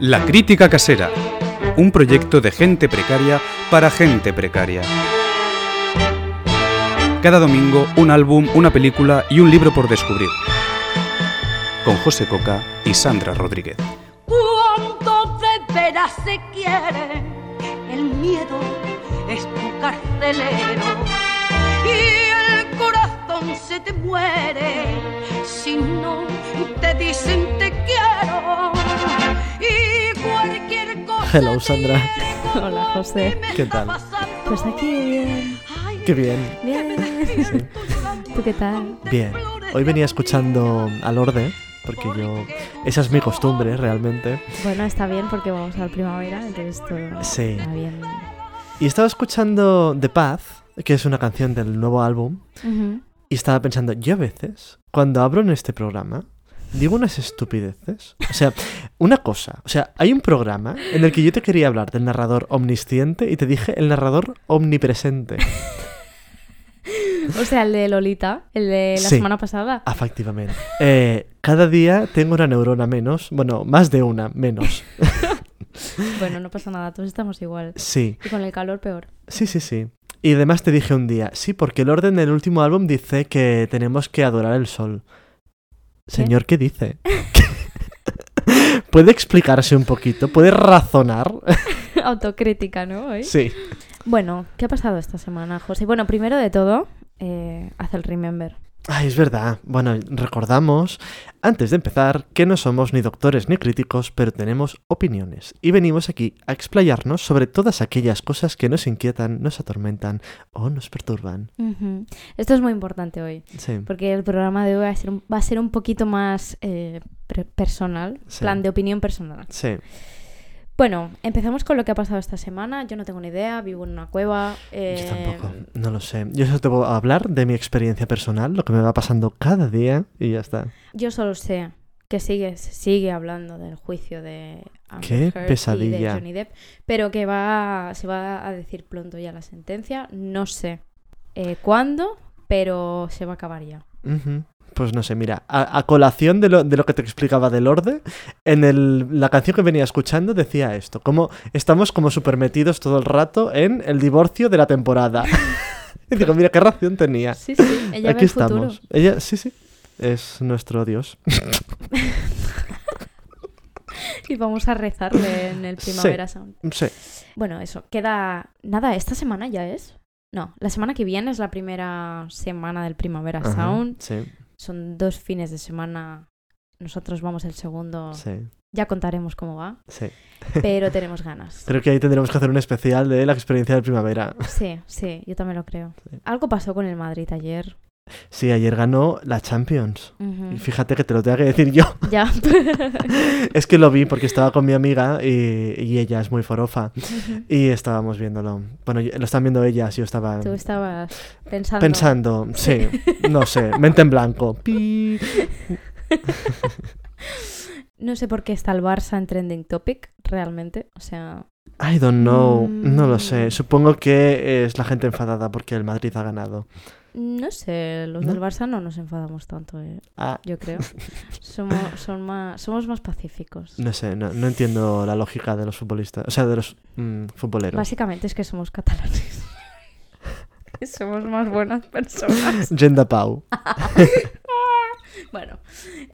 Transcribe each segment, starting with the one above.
La Crítica Casera, un proyecto de gente precaria para gente precaria. Cada domingo un álbum, una película y un libro por descubrir. Con José Coca y Sandra Rodríguez. Cuando de veras se quiere, el miedo es tu carcelero y el corazón se te muere si no te dicen te quiero y cualquier cosa Hello, Sandra. Hola, José. ¿Qué tal? Pues aquí bien. Qué bien. Bien. ¿Tú qué tal? Bien. Hoy venía escuchando al Orde, porque yo... Esa es mi costumbre, realmente. Bueno, está bien porque vamos al primavera, entonces todo Sí. está bien. Y estaba escuchando The Path, que es una canción del nuevo álbum, Ujú. Y estaba pensando, yo a veces, cuando abro en este programa, digo unas estupideces. O sea, una cosa. O sea, hay un programa en el que yo te quería hablar del narrador omnisciente y te dije el narrador omnipresente. O sea, el de Lolita, el de la Sí. semana pasada. Efectivamente. Eh, cada día tengo una neurona menos. Bueno, más de una menos. Bueno, no pasa nada, todos estamos igual. Sí, Y con el calor peor. sí, sí, sí. Y además te dije un día, sí, porque el orden del último álbum dice que tenemos que adorar el sol. Señor, ¿qué dice? ¿Puede explicarse un poquito? ¿Puede razonar? Autocrítica, ¿no? Hoy. Sí. Bueno, ¿qué ha pasado esta semana, José? Bueno, primero de todo, eh, haz el remember. Ay, es verdad. Bueno, recordamos, antes de empezar, que no somos ni doctores ni críticos, pero tenemos opiniones. Y venimos aquí a explayarnos sobre todas aquellas cosas que nos inquietan, nos atormentan o nos perturban. Esto es muy importante hoy, Sí. porque el programa de hoy va a ser un, va a ser un poquito más eh, personal, Sí. plan de opinión personal. Sí. Bueno, empezamos con lo que ha pasado esta semana. Yo no tengo ni idea, vivo en una cueva. eh, Yo tampoco. No lo sé. Yo solo te voy a hablar de mi experiencia personal, lo que me va pasando cada día y ya está. Yo solo sé que sigue, sigue hablando del juicio de Amber Qué Heard y de pesadilla. Johnny Depp, pero que va, se va a decir pronto ya la sentencia. No sé eh, cuándo, pero se va a acabar ya. Ujú. Pues no sé, mira, a, a colación de lo, de lo que te explicaba del orde, en el- la canción que venía escuchando decía esto, como estamos como súper metidos todo el rato en el divorcio de la temporada. y digo, mira, qué razón tenía. Sí, sí, ella Aquí ve el futuro. estamos. Ella, sí, sí, es nuestro dios. Y vamos a rezarle en el Sí. Primavera Sound. sí, Bueno, eso, queda... Nada, esta semana ya es. No, la semana que viene es la primera semana del Primavera ajá, Sound. sí, Son dos fines de semana. Nosotros vamos el segundo. sí, Ya contaremos cómo va. sí. Pero tenemos ganas. Creo que ahí tendremos que hacer un especial de la experiencia de primavera. Sí, sí, yo también lo creo. Sí. Algo pasó con el Madrid ayer. Sí, ayer ganó la Champions. Y fíjate que te lo tengo que decir yo. Ya. Es que lo vi porque estaba con mi amiga y, y ella es muy forofa. Y estábamos viéndolo. Bueno, lo están viendo ellas, yo estaba Tú estabas pensando. pensando, sí, no sé, mente en blanco. Pi. No sé por qué está el Barça en trending topic, realmente. O sea, I don't know, no lo sé. Mm. Supongo que es la gente enfadada porque el Madrid ha ganado. No sé, los ¿No? del Barça no nos enfadamos tanto, eh, Ah, yo creo. Somos, son más, somos más pacíficos. no sé, no, no entiendo la lógica de los futbolistas, o sea, de los mm, futboleros. Básicamente es que somos catalanes. Somos más buenas personas. Genda Pau. Bueno,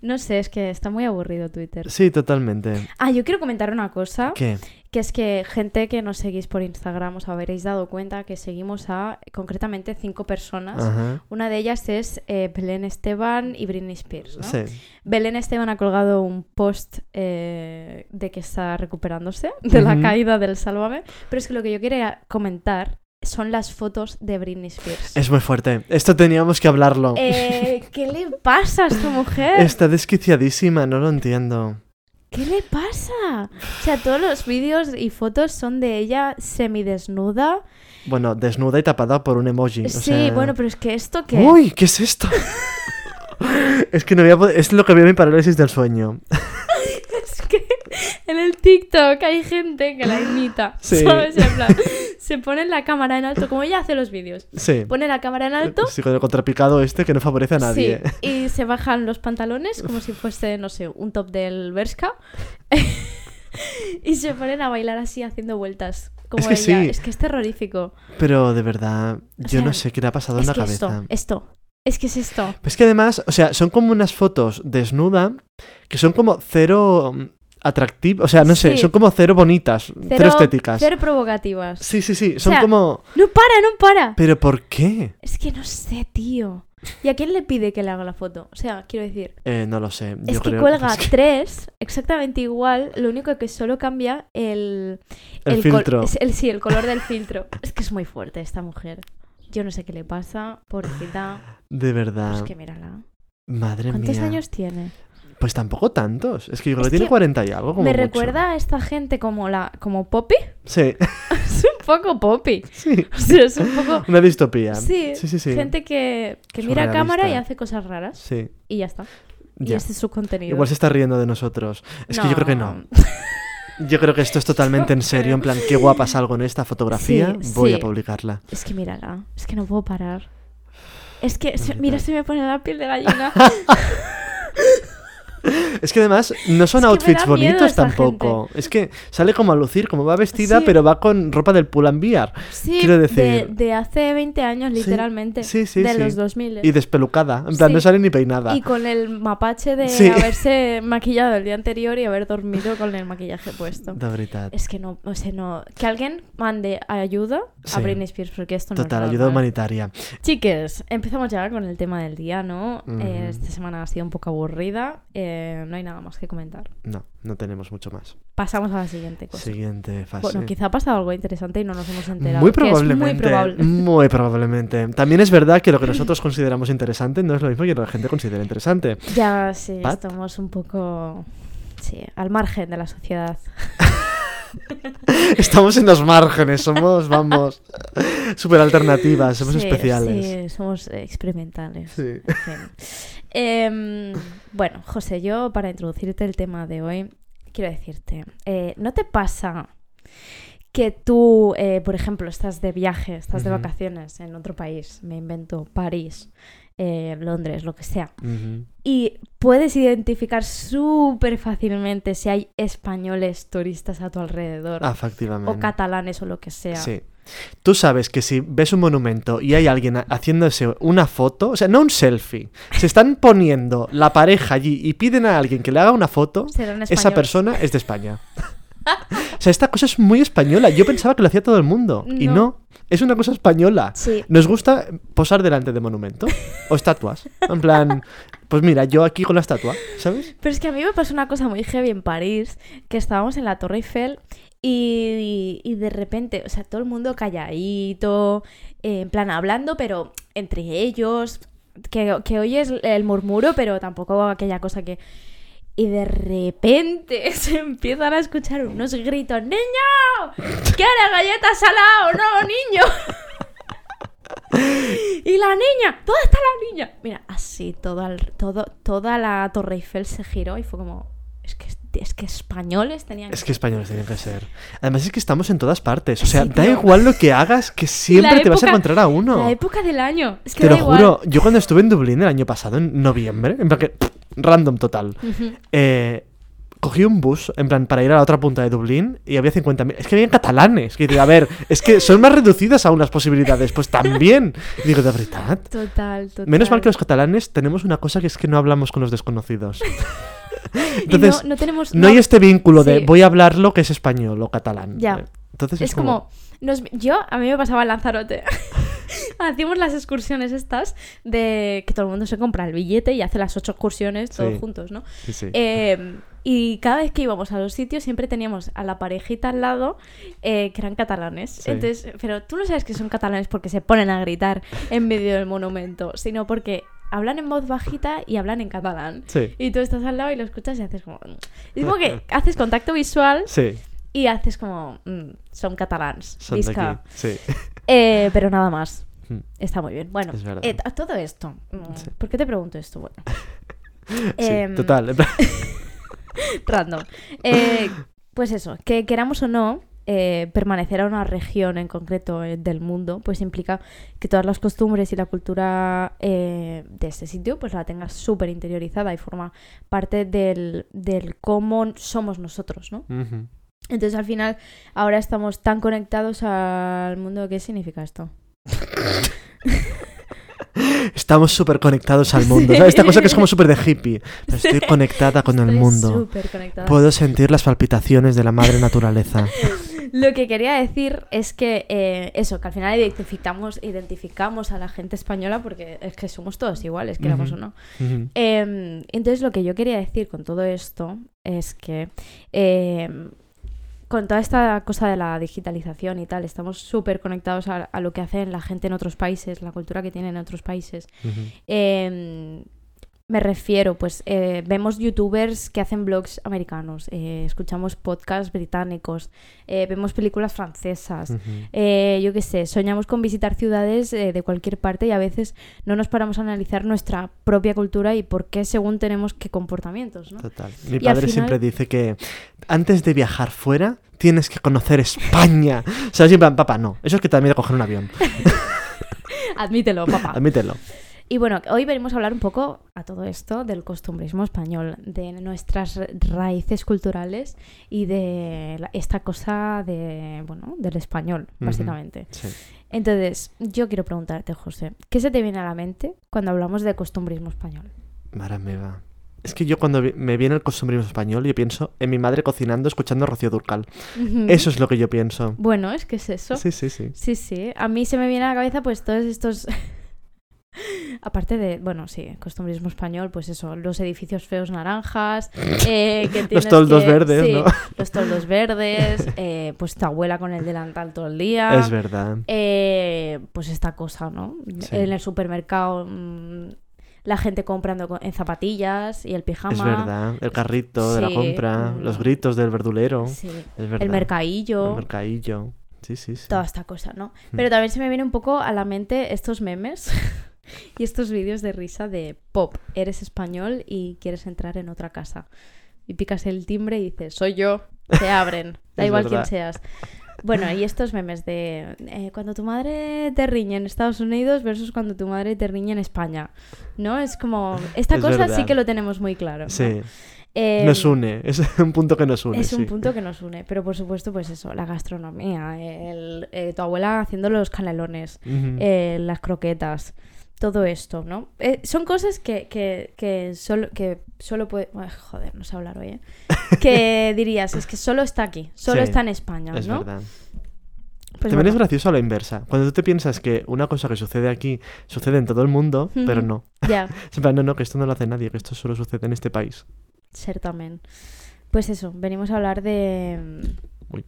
no sé, es que está muy aburrido Twitter. Sí, totalmente. Ah, yo quiero comentar una cosa, ¿Qué? que es que gente que nos seguís por Instagram os habréis dado cuenta que seguimos a concretamente cinco personas. Ajá. Una de ellas es eh, Belén Esteban y Britney Spears, ¿no? Sí. Belén Esteban ha colgado un post eh, de que está recuperándose de la caída del Sálvame, pero es que lo que yo quería comentar son las fotos de Britney Spears. Es muy fuerte. Esto teníamos que hablarlo. Eh, ¿Qué le pasa a esta mujer? Está desquiciadísima, no lo entiendo. ¿Qué le pasa? O sea, todos los vídeos y fotos son de ella semidesnuda. Bueno, desnuda y tapada por un emoji. o sí, sea- bueno, pero es que esto que... ¡Uy! ¿Qué es esto? es que no voy a poder- Es lo que veo en mi parálisis del sueño. En el TikTok hay gente que la imita. Sí. ¿Sabes? En plan, se pone la cámara en alto, como ella hace los vídeos. Sí. Pone la cámara en alto. Sí, con el contrapicado este que no favorece a nadie. Sí, y se bajan los pantalones como si fuese, no sé, un top del Berska. y se ponen a bailar así haciendo vueltas. Como Es que ella. sí. Es que es terrorífico. Pero de verdad, yo sea, no sé qué le ha pasado en la cabeza. esto, esto. Es que es esto. Es que además, o sea, son como unas fotos desnuda que son como cero atractivas. O sea, no sé, Sí. son como cero bonitas, cero, estéticas. Cero provocativas. Sí, sí, sí. Son sea, como. No para, no para. ¿Pero por qué? Es que no sé, tío. ¿Y a quién le pide que le haga la foto? O sea, quiero decir, Eh, no lo sé. es que cuelga es que- tres exactamente igual, lo único que solo cambia el... El col- filtro. es el, sí, el color del filtro. Es que es muy fuerte esta mujer. Yo no sé qué le pasa, pobrecita. De verdad. Es que mírala. Madre ¿Cuántos mía. años tiene? Pues tampoco tantos. Es que yo creo Es que tiene que 40 y algo. Como Me mucho. recuerda a esta gente como la como Poppy. Sí, es un poco Poppy. sí. O sea, es un poco... Una distopía. Sí, sí, sí. sí. gente que, que mira a cámara y hace cosas raras. Sí, Y ya está. Y este es su contenido. Igual se está riendo de nosotros. Es que yo creo que no. Yo creo que esto es totalmente en serio. En plan, qué guapa salgo en esta fotografía. Sí, Voy sí. a publicarla. Es que mírala, es que no puedo parar. Es que, se- mira, se me pone la piel de gallina. Es que además no son Es que me outfits bonitos tampoco. Es que sale como a lucir, como va vestida, Sí. pero va con ropa del Pull and Bear. Sí, Quiero de, decir- de hace 20 años, literalmente. sí, sí, de sí. los 2000. Y despelucada. En plan, no sale ni peinada. Y con el mapache de haberse maquillado el día anterior y haber dormido con el maquillaje puesto. De verdad. Es que no, o sea, no. Que alguien mande ayuda a. Britney Spears porque esto no Total, es ayuda humanitaria. Chiques, empezamos ya con el tema del día, ¿no? Eh, esta semana ha sido un poco aburrida. eh, no hay nada más que comentar. No, no tenemos mucho más. Pasamos a la siguiente cosa. Siguiente fase. Bueno, quizá ha pasado algo interesante y no nos hemos enterado. Muy probablemente. muy probable. muy probablemente. También es verdad que lo que nosotros consideramos interesante no es lo mismo que la gente considera interesante. Ya, sí, Pat. estamos un poco. Sí, al margen de la sociedad. Estamos en los márgenes, somos, vamos, súper alternativas, somos Sí, especiales. Sí, somos experimentales. Sí. En fin. Em, bueno, José, yo para introducirte el tema de hoy, quiero decirte, eh, ¿no te pasa que tú, eh, por ejemplo, estás de viaje, estás de vacaciones en otro país, me invento París, eh, Londres, lo que sea, Ujú. Y puedes identificar súper fácilmente si hay españoles turistas a tu alrededor, Ah, efectivamente. o catalanes o lo que sea? Sí. Tú sabes que si ves un monumento y hay alguien ha- haciéndose una foto, o sea, no un selfie, se están poniendo la pareja allí y piden a alguien que le haga una foto, esa persona es de España. o sea, esta cosa es muy española. Yo pensaba que lo hacía todo el mundo. Y No. es una cosa española. Sí, Nos gusta posar delante de monumentos o estatuas. En plan, pues mira, yo aquí con la estatua, ¿sabes? Pero es que a mí me pasó una cosa muy heavy en París, que estábamos en la Torre Eiffel y, y de repente, o sea, todo el mundo calladito, eh, en plan hablando, pero entre ellos, que, que oyes el murmuro, pero tampoco aquella cosa que... Y de repente se empiezan a escuchar unos gritos, ¡Niño! ¿Quieres galletas salado? ¡No, niño! y la niña, ¿dónde está la niña? Mira, así todo, al- todo, toda la Torre Eiffel se giró y fue como, es que, es que españoles tenían Es que españoles tienen que ser. Además es que estamos en todas partes. O sea, Sí, da tío. igual lo que hagas, que siempre La te vas a época- encontrar a uno. La época del año. Es que Te da lo igual. juro, yo cuando estuve en Dublín el año pasado, en noviembre, en plan que, pff, random total, Ujú. eh, cogí un bus, en plan, para ir a la otra punta de Dublín y había 50.000. Es que habían catalanes. Que digo, a ver, es que son más reducidas aún las posibilidades. Pues también. Y digo, de verdad. Total, total. Menos mal que los catalanes tenemos una cosa que es que no hablamos con los desconocidos. Entonces, no, no tenemos... no hay este vínculo de voy a hablar lo que es español o catalán. Ya. Entonces Es como... nos- yo, a mí me pasaba en Lanzarote. Hacíamos las excursiones estas de que todo el mundo se compra el billete y hace las ocho excursiones todos Sí. juntos, ¿no? Sí, sí. Eh, y cada vez que íbamos a los sitios siempre teníamos a la parejita al lado eh, que eran catalanes. Sí. Entonces, pero tú no sabes que son catalanes porque se ponen a gritar en medio del monumento, sino porque hablan en voz bajita y hablan en catalán. Sí. Y tú estás al lado y lo escuchas y haces como... Es como que haces contacto visual Sí, y haces como... mm, son catalans. son de visca". aquí. Sí. Eh, pero nada más. Mm. Está muy bien. Bueno, Es eh, todo esto. mm, Sí. ¿Por qué te pregunto esto? Bueno. Sí, Em, total. Random. Eh, pues eso, que queramos o no, eh, permanecer a una región en concreto eh, del mundo, pues implica que todas las costumbres y la cultura eh, de ese sitio, pues la tengas súper interiorizada y forma parte del, del cómo somos nosotros, ¿no? Entonces al final ahora estamos tan conectados al mundo. ¿Qué significa esto? Estamos súper conectados al mundo. Esta cosa que es como súper de hippie. Pero estoy conectada con el mundo. conectada. Puedo sentir las palpitaciones de la madre naturaleza. Lo que quería decir es que eh, eso, que al final identificamos, identificamos a la gente española porque es que somos todos iguales, queramos o no. Eh, entonces lo que yo quería decir con todo esto es que eh, con toda esta cosa de la digitalización y tal, estamos súper conectados a, a lo que hacen la gente en otros países, la cultura que tienen en otros países. Me refiero, pues eh, vemos youtubers que hacen blogs americanos, eh, escuchamos podcasts británicos, eh, vemos películas francesas, eh, yo qué sé, soñamos con visitar ciudades eh, de cualquier parte y a veces no nos paramos a analizar nuestra propia cultura y por qué según tenemos qué comportamientos, ¿no? Total. Mi Y padre final- siempre dice que antes de viajar fuera tienes que conocer España. O sea, siempre, papá, no. Eso es que también de coger un avión. Admítelo, papá. Admítelo. Y bueno, hoy venimos a hablar un poco a todo esto del costumbrismo español, de nuestras ra- raíces culturales y de la- esta cosa de, bueno, del español, básicamente. Sí. Entonces, yo quiero preguntarte, José, ¿qué se te viene a la mente cuando hablamos de costumbrismo español? Mara me va. Es que yo cuando me viene el costumbrismo español, yo pienso en mi madre cocinando escuchando a Rocío Durcal. Eso es lo que yo pienso. Bueno, es que es eso. Sí, sí, sí. Sí, sí. A mí se me viene a la cabeza pues todos estos... Aparte de, bueno, sí, costumbrismo español, pues eso, los edificios feos naranjas, eh, que tienes toldos que- verdes, sí, ¿no? Los toldos verdes, eh, pues tu abuela con el delantal todo el día. Es verdad. eh, pues esta cosa, ¿no? Sí. En el supermercado, mm, la gente comprando co- en zapatillas y el pijama. Es verdad. El carrito de la compra, los gritos del verdulero. Sí. Es verdad. El mercadillo. El mercadillo. Sí, sí, sí. toda esta cosa, ¿no? Mm. Pero también se me viene un poco a la mente estos memes y estos vídeos de risa de pop, eres español y quieres entrar en otra casa. Y picas el timbre y dices, soy yo, te abren, da igual verdad. quién seas. Bueno, y estos memes de eh, cuando tu madre te riñe en Estados Unidos versus cuando tu madre te riñe en España, ¿no? Es como, esta Es cosa sí que lo tenemos muy claro. ¿no? Sí. Eh, Nos une. Es un punto que nos une. es un sí. punto que nos une, pero por supuesto, pues eso, la gastronomía, el, eh, tu abuela haciendo los canelones, eh, las croquetas, todo esto, ¿no? Eh, son cosas que, que, que solo, que solo puede... Ay, joder, no sé hablar hoy, ¿eh? Que dirías, es que solo está aquí, solo Sí, está en España, Es ¿no? verdad. Pues También es gracioso a la inversa. Cuando tú te piensas que una cosa que sucede aquí sucede en todo el mundo, pero no. Ya, plan, no, no, que esto no lo hace nadie, que esto solo sucede en este país. certamen. Pues eso, venimos a hablar de... Uy.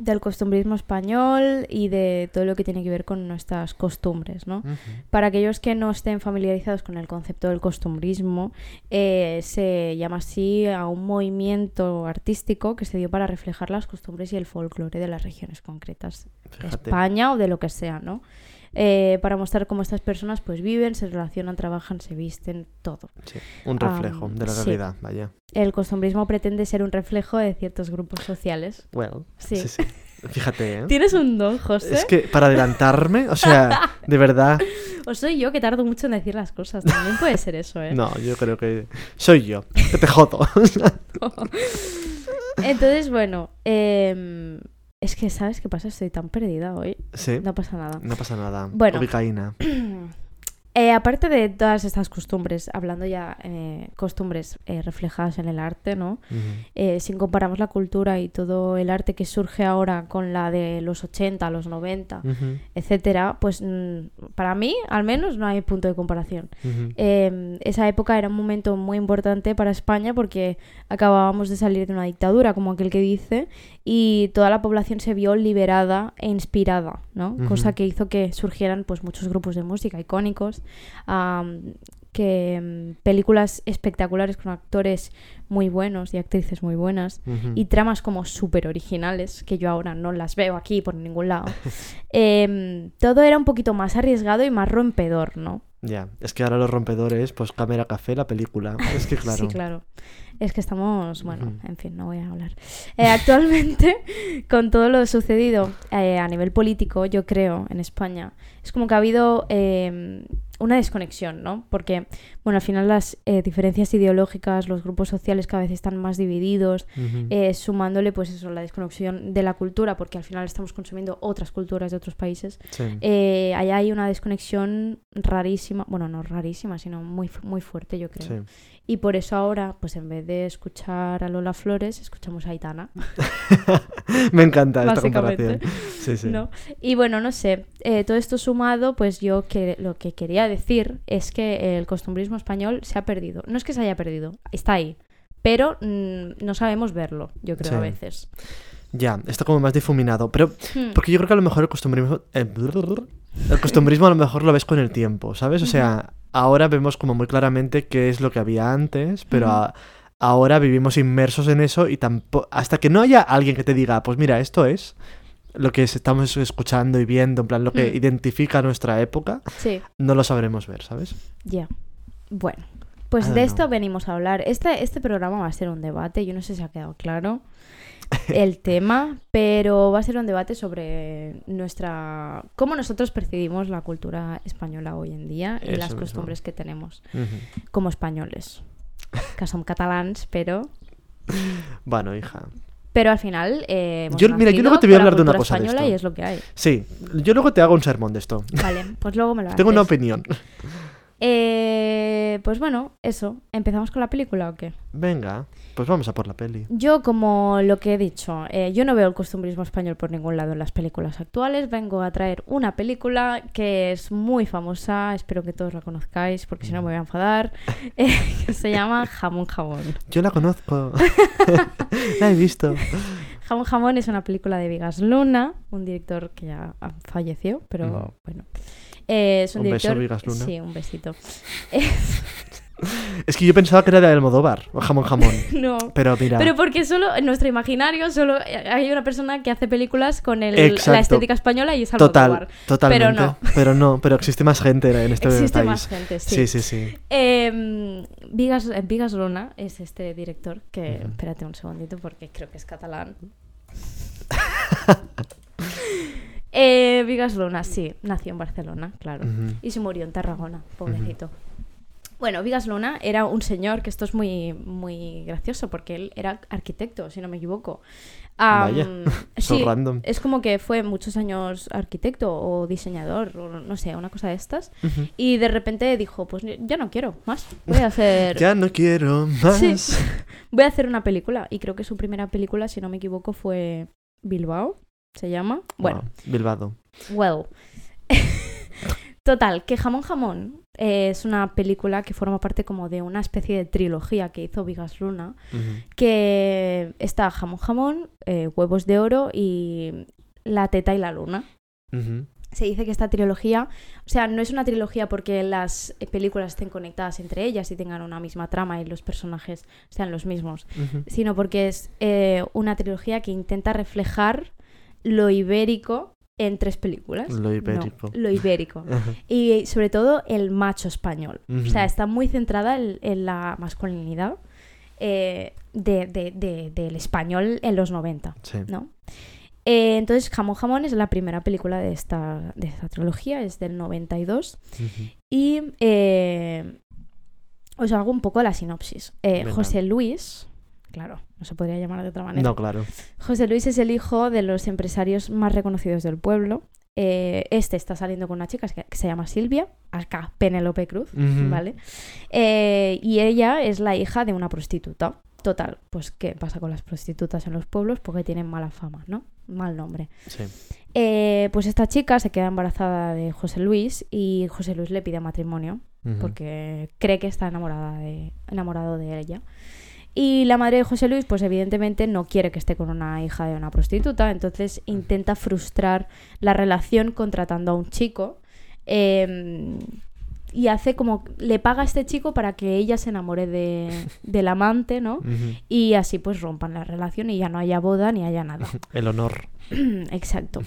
Del costumbrismo español y de todo lo que tiene que ver con nuestras costumbres, ¿no? Para aquellos que no estén familiarizados con el concepto del costumbrismo, eh, se llama así a un movimiento artístico que se dio para reflejar las costumbres y el folclore de las regiones concretas de Fíjate. España o de lo que sea, ¿no? Eh, para mostrar cómo estas personas pues viven, se relacionan, trabajan, se visten, todo. Sí, un reflejo de la sí. realidad, vaya. El costumbrismo pretende ser un reflejo de ciertos grupos sociales. Well, Sí. sí, sí. Fíjate, ¿eh? Tienes un don, José. Es que para adelantarme, o sea, de verdad, O soy yo que tardo mucho en decir las cosas. También puede ser eso, ¿eh? no, yo creo que soy yo, que te jodo. Entonces, bueno, em, es que, ¿sabes qué pasa? Estoy tan perdida hoy. sí, No pasa nada. no pasa nada. Bueno. Ubicaína. Eh, aparte de todas estas costumbres, hablando ya eh, costumbres eh, reflejadas en el arte, ¿no? Eh, si comparamos la cultura y todo el arte que surge ahora con la de los 80, los 90, Ujú, etcétera, pues mm, para mí, al menos, no hay punto de comparación. Eh, esa época era un momento muy importante para España porque acabábamos de salir de una dictadura, como aquel que dice, y toda la población se vio liberada e inspirada, ¿no? Cosa que hizo que surgieran pues muchos grupos de música icónicos, que mm, películas espectaculares con actores muy buenos y actrices muy buenas y tramas como súper originales, que yo ahora no las veo aquí por ningún lado. Em, todo era un poquito más arriesgado y más rompedor, ¿no? Ya, es que ahora los rompedores, pues cámara café, la película. Es que claro. Sí, claro. Es que estamos, bueno, en fin, no voy a hablar. Eh, actualmente, con todo lo sucedido eh, a nivel político, yo creo, en España, es como que ha habido eh, una desconexión, ¿no? Porque, bueno, al final las eh, diferencias ideológicas, los grupos sociales cada vez están más divididos, sumándole, pues eso, la desconexión de la cultura, porque al final estamos consumiendo otras culturas de otros países. Sí. Allá hay una desconexión rarísima, bueno, no rarísima, sino muy, muy fuerte, yo creo. sí. Y por eso ahora, pues en vez de escuchar a Lola Flores, escuchamos a Aitana, Me encanta esta comparación. Sí, sí. ¿no? Y bueno, no sé, eh, todo esto sumado, pues yo que lo que quería decir es que el costumbrismo español se ha perdido. No es que se haya perdido, está ahí, pero mm, no sabemos verlo, yo creo, Sí. a veces. Ya, está como más difuminado. Pero, Hmm. porque yo creo que a lo mejor el costumbrismo. eh, el costumbrismo a lo mejor lo ves con el tiempo, ¿sabes? O sea, ahora vemos como muy claramente qué es lo que había antes, pero a- ahora vivimos inmersos en eso y tampoco. Hasta que no haya alguien que te diga, pues mira, esto es lo que es- estamos escuchando y viendo, en plan, lo que Hmm. identifica nuestra época, Sí, no lo sabremos ver, ¿sabes? ya. Bueno, pues I de esto venimos a hablar. Este, este programa va a ser un debate, yo no sé si ha quedado claro el tema, pero va a ser un debate sobre nuestra cómo nosotros percibimos la cultura española hoy en día y Eso las mismo. costumbres que tenemos Ujú. como españoles, que son catalans, pero Bueno, hija. pero al final eh, hemos Yo- mira, yo luego te voy a hablar de una cosa de española esto. y es lo que hay. Sí, yo luego te hago un sermón de esto. Vale, pues luego me lo Tengo una haces. opinión. Eh, pues bueno, eso. ¿Empezamos con la película o qué? Venga, pues vamos a por la peli. Yo, como lo que he dicho, eh, yo no veo el costumbrismo español por ningún lado en las películas actuales. Vengo a traer una película que es muy famosa, espero que todos la conozcáis porque si no me voy a enfadar, eh, que se llama Jamón Jamón. Yo la conozco. la he visto. Jamón Jamón es una película de Vigas Luna, un director que ya falleció, pero bueno. Eh, es un, Un beso, director... Vigas Luna. Sí, un besito. Es que yo pensaba que era de Almodóvar, o jamón jamón. no. Pero mira, Pero porque solo en nuestro imaginario solo hay una persona que hace películas con el- la estética española y es total, Almodóvar. totalmente. no. Pero no, pero existe más gente en este Existe país. más gente, sí. Sí, sí, sí. Eh, Vigas, eh, Vigas Luna es este director que, espérate un segundito porque creo que es catalán. Eh, Vigas Luna, sí, nació en Barcelona, claro. Y se murió en Tarragona, pobrecito. Bueno, Vigas Luna era un señor, que esto es muy, muy gracioso, porque él era arquitecto, si no me equivoco. So sí, random. es como que fue muchos años arquitecto o diseñador, o no sé, una cosa de estas. Y de repente dijo, pues ya no quiero más, voy a hacer... Ya no quiero más. Sí. Voy a hacer una película. Y creo que su primera película, si no me equivoco, fue Bilbao, se llama. Bueno, Wow, Bilbado. well. Total, que Jamón Jamón eh, es una película que forma parte como de una especie de trilogía que hizo Vigas Luna, que está Jamón Jamón, eh, Huevos de Oro y La Teta y la Luna. Se dice que esta trilogía, o sea, no es una trilogía porque las eh, películas estén conectadas entre ellas y tengan una misma trama y los personajes sean los mismos, sino porque es eh, una trilogía que intenta reflejar lo ibérico en tres películas. Lo No, ibérico. lo ibérico. Y sobre todo el macho español. O sea, está muy centrada en, en la masculinidad eh, de- de- de- del español en los 90. Sí. ¿no? Eh, entonces, Jamón Jamón es la primera película de esta, de esta trilogía, es del 92. Ujú. Y eh, os hago un poco la sinopsis. José Luis, claro, no se podría llamar de otra manera. No, claro. José Luis es el hijo de los empresarios más reconocidos del pueblo. Eh, este está saliendo con una chica que, se llama Silvia, acá Penélope Cruz. ¿vale? Eh, y ella es la hija de una prostituta. Total, pues ¿qué pasa con las prostitutas en los pueblos? Porque tienen mala fama, ¿no? Mal nombre. Sí. Eh, pues esta chica se queda embarazada de José Luis y José Luis le pide matrimonio porque cree que está enamorada de, enamorado de ella. Y la madre de José Luis, pues evidentemente no quiere que esté con una hija de una prostituta, entonces intenta frustrar la relación contratando a un chico eh, y hace como, le paga a este chico para que ella se enamore de, del amante, ¿no? Y así pues rompan la relación y ya no haya boda ni haya nada. El honor. Exacto.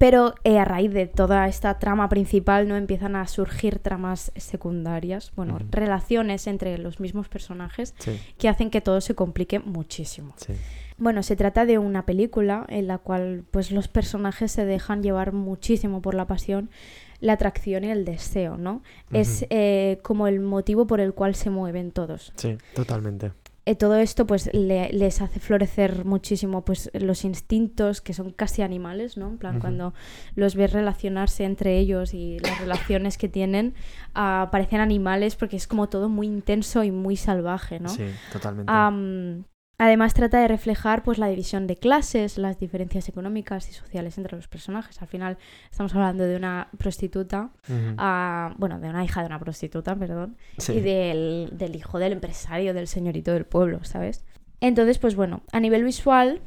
Pero eh, a raíz de toda esta trama principal no empiezan a surgir tramas secundarias, bueno, relaciones entre los mismos personajes Sí, que hacen que todo se complique muchísimo. sí. Bueno, se trata de una película en la cual pues los personajes se dejan llevar muchísimo por la pasión, la atracción y el deseo, ¿no? Es eh, como el motivo por el cual se mueven todos. Sí, totalmente. Eh, todo esto pues le- les hace florecer muchísimo pues los instintos que son casi animales, ¿no? En plan, cuando los ves relacionarse entre ellos y las relaciones que tienen, ah, parecen animales porque es como todo muy intenso y muy salvaje, ¿no? Sí, totalmente. Además trata de reflejar pues la división de clases, las diferencias económicas y sociales entre los personajes. Al final estamos hablando de una prostituta, ah, bueno, de una hija de una prostituta, perdón, Sí. y del, del hijo del empresario, del señorito del pueblo, ¿sabes? Entonces, pues bueno, a nivel visual,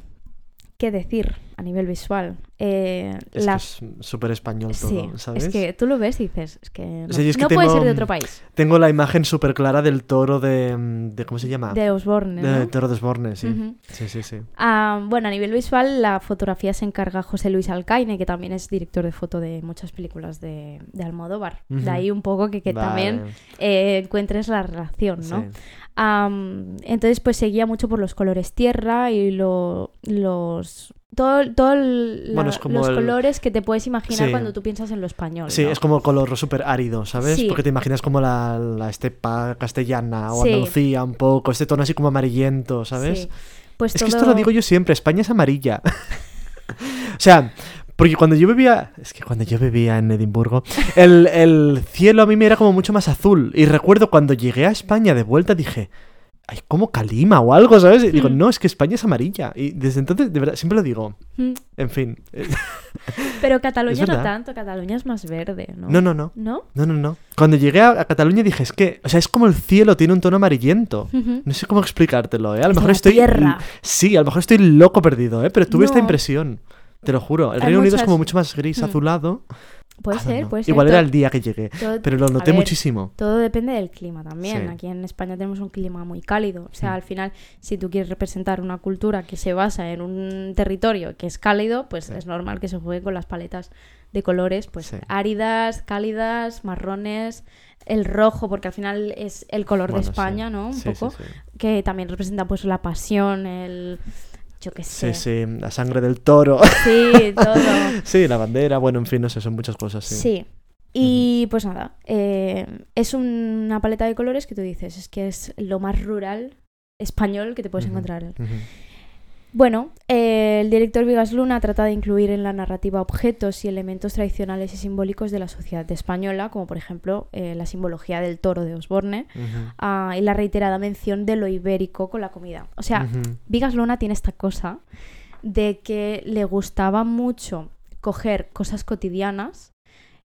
¿qué decir? A nivel visual. eh, Es la- que es súper español todo, Sí, ¿sabes? es que tú lo ves y dices, es que no, Sí, es que no puede ser de otro país, Tengo la imagen súper clara del toro de, de... ¿Cómo se llama? de Osborne, De ¿no? toro de Osborne, sí. Sí, sí, sí. Ah, bueno, a nivel visual, la fotografía se encarga José Luis Alcaine, que también es director de foto de muchas películas de, de Almodóvar. De ahí un poco que, que también eh, encuentres la relación, ¿no? sí. Entonces, pues seguía mucho por los colores tierra y lo- los. Todo, todo el- la- Bueno, los el- colores que te puedes imaginar Sí. cuando tú piensas en lo español. Sí, ¿no? es como color súper árido, ¿sabes? Sí. Porque te imaginas como la, la estepa castellana o Sí. Andalucía un poco, este tono así como amarillento, ¿sabes? Pues Es que esto lo digo yo siempre, España es amarilla. o sea, porque cuando yo vivía, es que cuando yo vivía en Edimburgo, el, el cielo a mí me era como mucho más azul. Y recuerdo cuando llegué a España de vuelta dije, ay, como calima o algo, ¿sabes? Y digo, Hmm. no, es que España es amarilla. Y desde entonces, de verdad, siempre lo digo. Mm, En fin. Pero Cataluña no tanto, Cataluña es más verde, ¿no? No, no, no. ¿No? No, no, no. Cuando llegué a, a Cataluña dije, es que, o sea, es como el cielo tiene un tono amarillento. No sé cómo explicártelo, ¿eh? A lo Es mejor la estoy. tierra. Sí, a lo mejor estoy loco perdido, ¿eh? Pero tuve esta impresión. Te lo juro. El Hay Reino Unido es como mucho más gris, Hmm. azulado. Puede Ah, ser, puede ser. Igual era el día que llegué. todo- Pero lo noté ver, muchísimo. Todo depende del clima también. Sí. Aquí en España tenemos un clima muy cálido. O sea, Mm. al final, si tú quieres representar una cultura que se basa en un territorio que es cálido, pues Sí. es normal que se juegue con las paletas de colores, pues Sí. áridas, cálidas, marrones, el rojo, porque al final es el color Bueno, de sí. España, ¿no? Un Sí, poco. Sí. Que también representa pues la pasión, el... Yo qué Sí, sé. sí, la sangre del toro. Sí, todo. sí, la bandera, bueno, en fin, no sé, son muchas cosas, sí. Sí. Y pues nada, eh, es una paleta de colores que tú dices, es que es lo más rural español que te puedes encontrar. Bueno, eh, el director Vigas Luna trata de incluir en la narrativa objetos y elementos tradicionales y simbólicos de la sociedad española, como por ejemplo eh, la simbología del toro de Osborne ah, y la reiterada mención de lo ibérico con la comida. O sea. Vigas Luna tiene esta cosa de que le gustaba mucho coger cosas cotidianas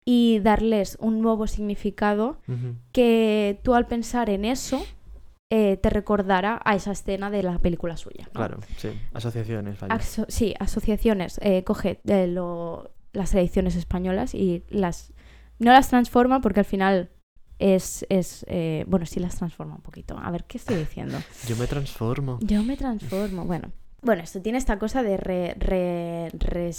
y darles un nuevo significado que tú al pensar en eso eh, te recordará a esa escena de la película suya. ¿no? Claro, sí. Asociaciones. Aso- sí, asociaciones. eh, coge eh, lo- las tradiciones españolas y las... No las transforma porque al final es... es eh, bueno, sí las transforma un poquito. A ver, ¿qué estoy diciendo? Yo me transformo. Yo me transformo. Bueno, bueno, esto tiene esta cosa de re- re-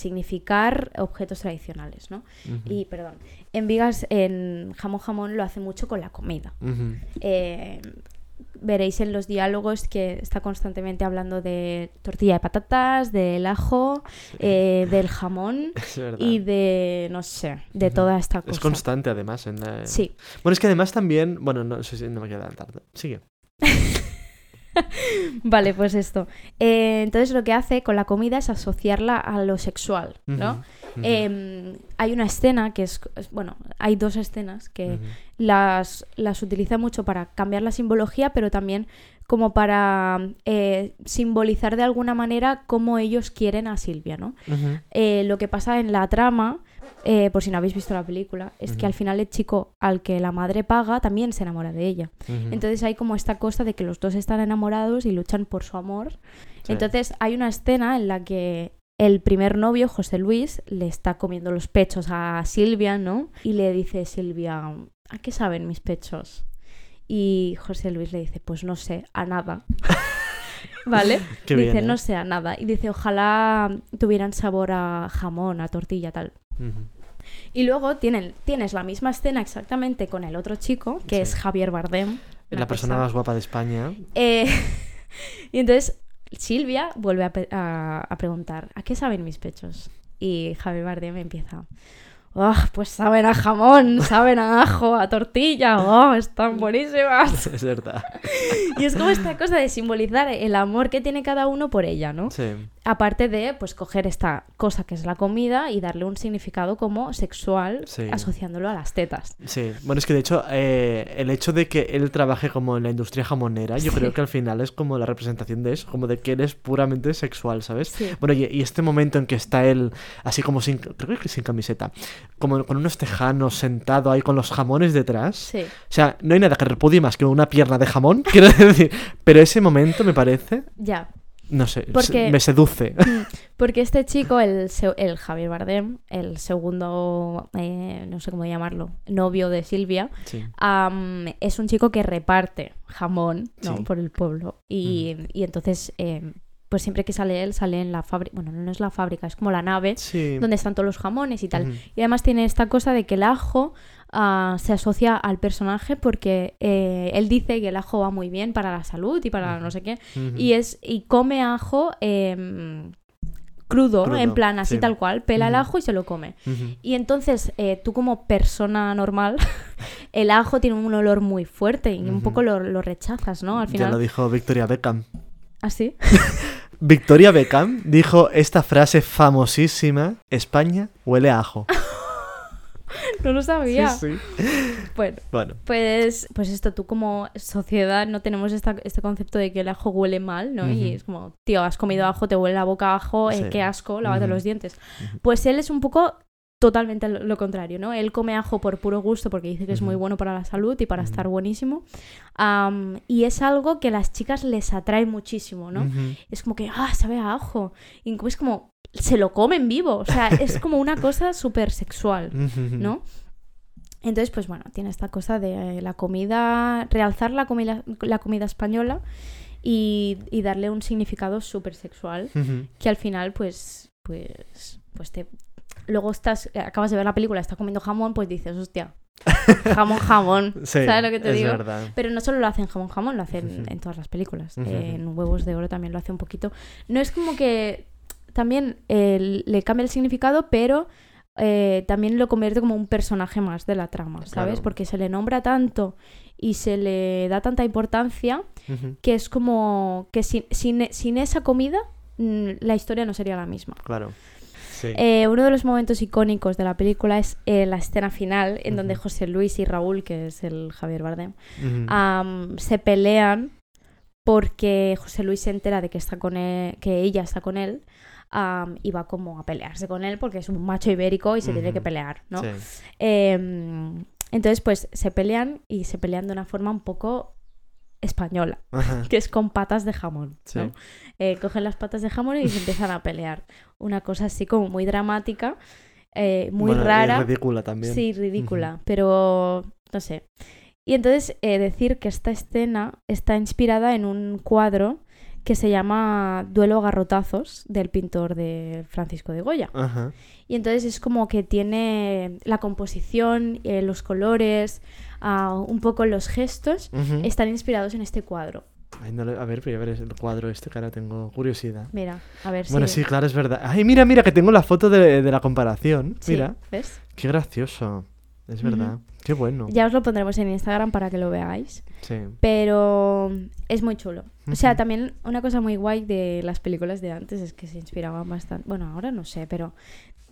resignificar objetos tradicionales, ¿no? Y, perdón, en Vigas, en Jamón Jamón lo hace mucho con la comida. Eh, veréis en los diálogos que está constantemente hablando de tortilla de patatas, del ajo, eh, del jamón y de, no sé, de toda esta cosa. Es constante, además. En la- Sí. Bueno, es que además también. Bueno, no sé si no me queda tarde. Sigue. Vale, pues esto. Eh, entonces lo que hace con la comida es asociarla a lo sexual, ¿no? Em, hay una escena que es, bueno, hay dos escenas que las, las utiliza mucho para cambiar la simbología, pero también como para eh, simbolizar de alguna manera cómo ellos quieren a Silvia, ¿no? Eh, lo que pasa en la trama, eh, por si no habéis visto la película, es que al final el chico al que la madre paga también se enamora de ella. Entonces hay como esta cosa de que los dos están enamorados y luchan por su amor. Sí. Entonces hay una escena en la que el primer novio, José Luis, le está comiendo los pechos a Silvia, ¿no? Y le dice Silvia, ¿a qué saben mis pechos? Y José Luis le dice, pues no sé, a nada. ¿vale? Qué dice, bien, ¿eh? no sea nada. Y dice, ojalá tuvieran sabor a jamón, a tortilla, tal. Y luego tienen, tienes la misma escena exactamente con el otro chico, que Sí. es Javier Bardem. La persona más guapa de España. Eh, y entonces Silvia vuelve a, pe- a- a preguntar, ¿a qué saben mis pechos? Y Javier Bardem empieza, "Oh, pues saben a jamón, saben a ajo, a tortilla, oh, están buenísimas. es verdad. Y es como esta cosa de simbolizar el amor que tiene cada uno por ella, ¿no? Sí. Aparte de, pues, coger esta cosa que es la comida y darle un significado como sexual, Sí. asociándolo a las tetas. Sí, bueno, es que de hecho eh, el hecho de que él trabaje como en la industria jamonera, yo Sí. creo que al final es como la representación de eso, como de que él es puramente sexual, ¿sabes? Sí. Bueno, y, y este momento en que está él así como sin, creo que sin camiseta, como con unos tejanos sentado ahí con los jamones detrás. Sí. O sea, no hay nada que repudie más que una pierna de jamón, quiero decir. Pero ese momento me parece, Ya. No sé, Porque- me seduce. Porque este chico, el, el Javier Bardem, el segundo, eh, no sé cómo llamarlo, novio de Silvia, Sí. es un chico que reparte jamón ¿no? Sí. por el pueblo. Y, y entonces, eh, pues siempre que sale él, sale en la fábrica, bueno, no es la fábrica, es como la nave Sí. donde están todos los jamones y tal. Y además tiene esta cosa de que el ajo ah, se asocia al personaje porque eh, él dice que el ajo va muy bien para la salud y para no sé qué. Y es y come ajo em, crudo, Crudo, en plan así sí. tal cual, pela el ajo y se lo come. Y entonces eh, tú como persona normal, el ajo tiene un olor muy fuerte y un poco lo, lo rechazas, ¿no? Al Ya final. lo dijo Victoria Beckham. ¿Así? Victoria Beckham dijo esta frase famosísima: España huele a ajo. no lo sabía. Sí, sí. Bueno. Bueno, Pues, pues esto, tú como sociedad no tenemos esta- este concepto de que el ajo huele mal, ¿no? Y es como, tío, has comido ajo, te huele la boca ajo, eh, qué asco, lávate los dientes. Pues él es un poco totalmente lo contrario, ¿no? Él come ajo por puro gusto porque dice que es muy bueno para la salud y para estar buenísimo. Y es algo que a las chicas les atrae muchísimo, ¿no? Es como que, ah, sabe a ajo. Y es como, se lo comen vivo. O sea, es como una cosa súper sexual. ¿no? Entonces, pues bueno, tiene esta cosa de eh, la comida, realzar la comida, la comida española y, y darle un significado súper sexual que al final, pues, pues, pues te... Luego estás, eh, acabas de ver la película, estás comiendo jamón, pues dices, hostia, jamón, jamón. Sí, ¿Sabes lo que te es digo? verdad. Pero no solo lo hacen jamón, jamón, lo hacen en todas las películas. En Huevos de Oro también lo hace un poquito. No es como que también eh, le cambia el significado, pero eh, también lo convierte como un personaje más de la trama, ¿sabes? Claro. Porque se le nombra tanto y se le da tanta importancia que es como que sin, sin, sin esa comida mm, la historia no sería la misma. Claro. Sí. Eh, uno de los momentos icónicos de la película es eh, la escena final en donde. José Luis y Raúl, que es el Javier Bardem, se pelean porque José Luis se entera de que está con él- que ella está con él am, y va como a pelearse con él porque es un macho ibérico y se tiene que pelear, ¿no? Sí. Em, entonces, pues se pelean y se pelean de una forma un poco española, Ajá. que es con patas de jamón, Sí. ¿no? Eh, cogen las patas de jamón y se empiezan a pelear. Una cosa así como muy dramática, eh, muy Bueno, y rara. ridícula también. Sí, ridícula, pero no sé. Y entonces eh, decir que esta escena está inspirada en un cuadro que se llama Duelo a garrotazos del pintor de Francisco de Goya. Ajá. Y entonces es como que tiene la composición, eh, los colores, ah, un poco los gestos, están inspirados en este cuadro. Ay, no le- a ver, voy a ver el cuadro este que ahora tengo curiosidad. Mira, a ver Bueno, si... sí, claro, es verdad. Ay, mira, mira, que tengo la foto de, de la comparación. Sí, Mira, ¿ves? qué gracioso. Es verdad. Qué bueno. Ya os lo pondremos en Instagram para que lo veáis. Sí. Pero es muy chulo. O sea, también una cosa muy guay de las películas de antes es que se inspiraban bastante. Bueno, ahora no sé, pero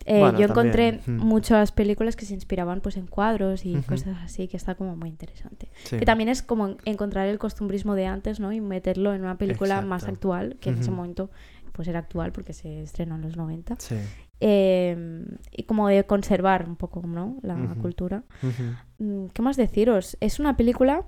eh, Bueno, yo encontré también, muchas películas que se inspiraban pues en cuadros y cosas así, que está como muy interesante. sí. Que también es como en- encontrar el costumbrismo de antes, ¿no? Y meterlo en una película más actual, que en ese momento pues era actual porque se estrenó en los 90. Sí. Eh, y como de conservar un poco, ¿no? La cultura. Mm, ¿Qué más deciros? Es una película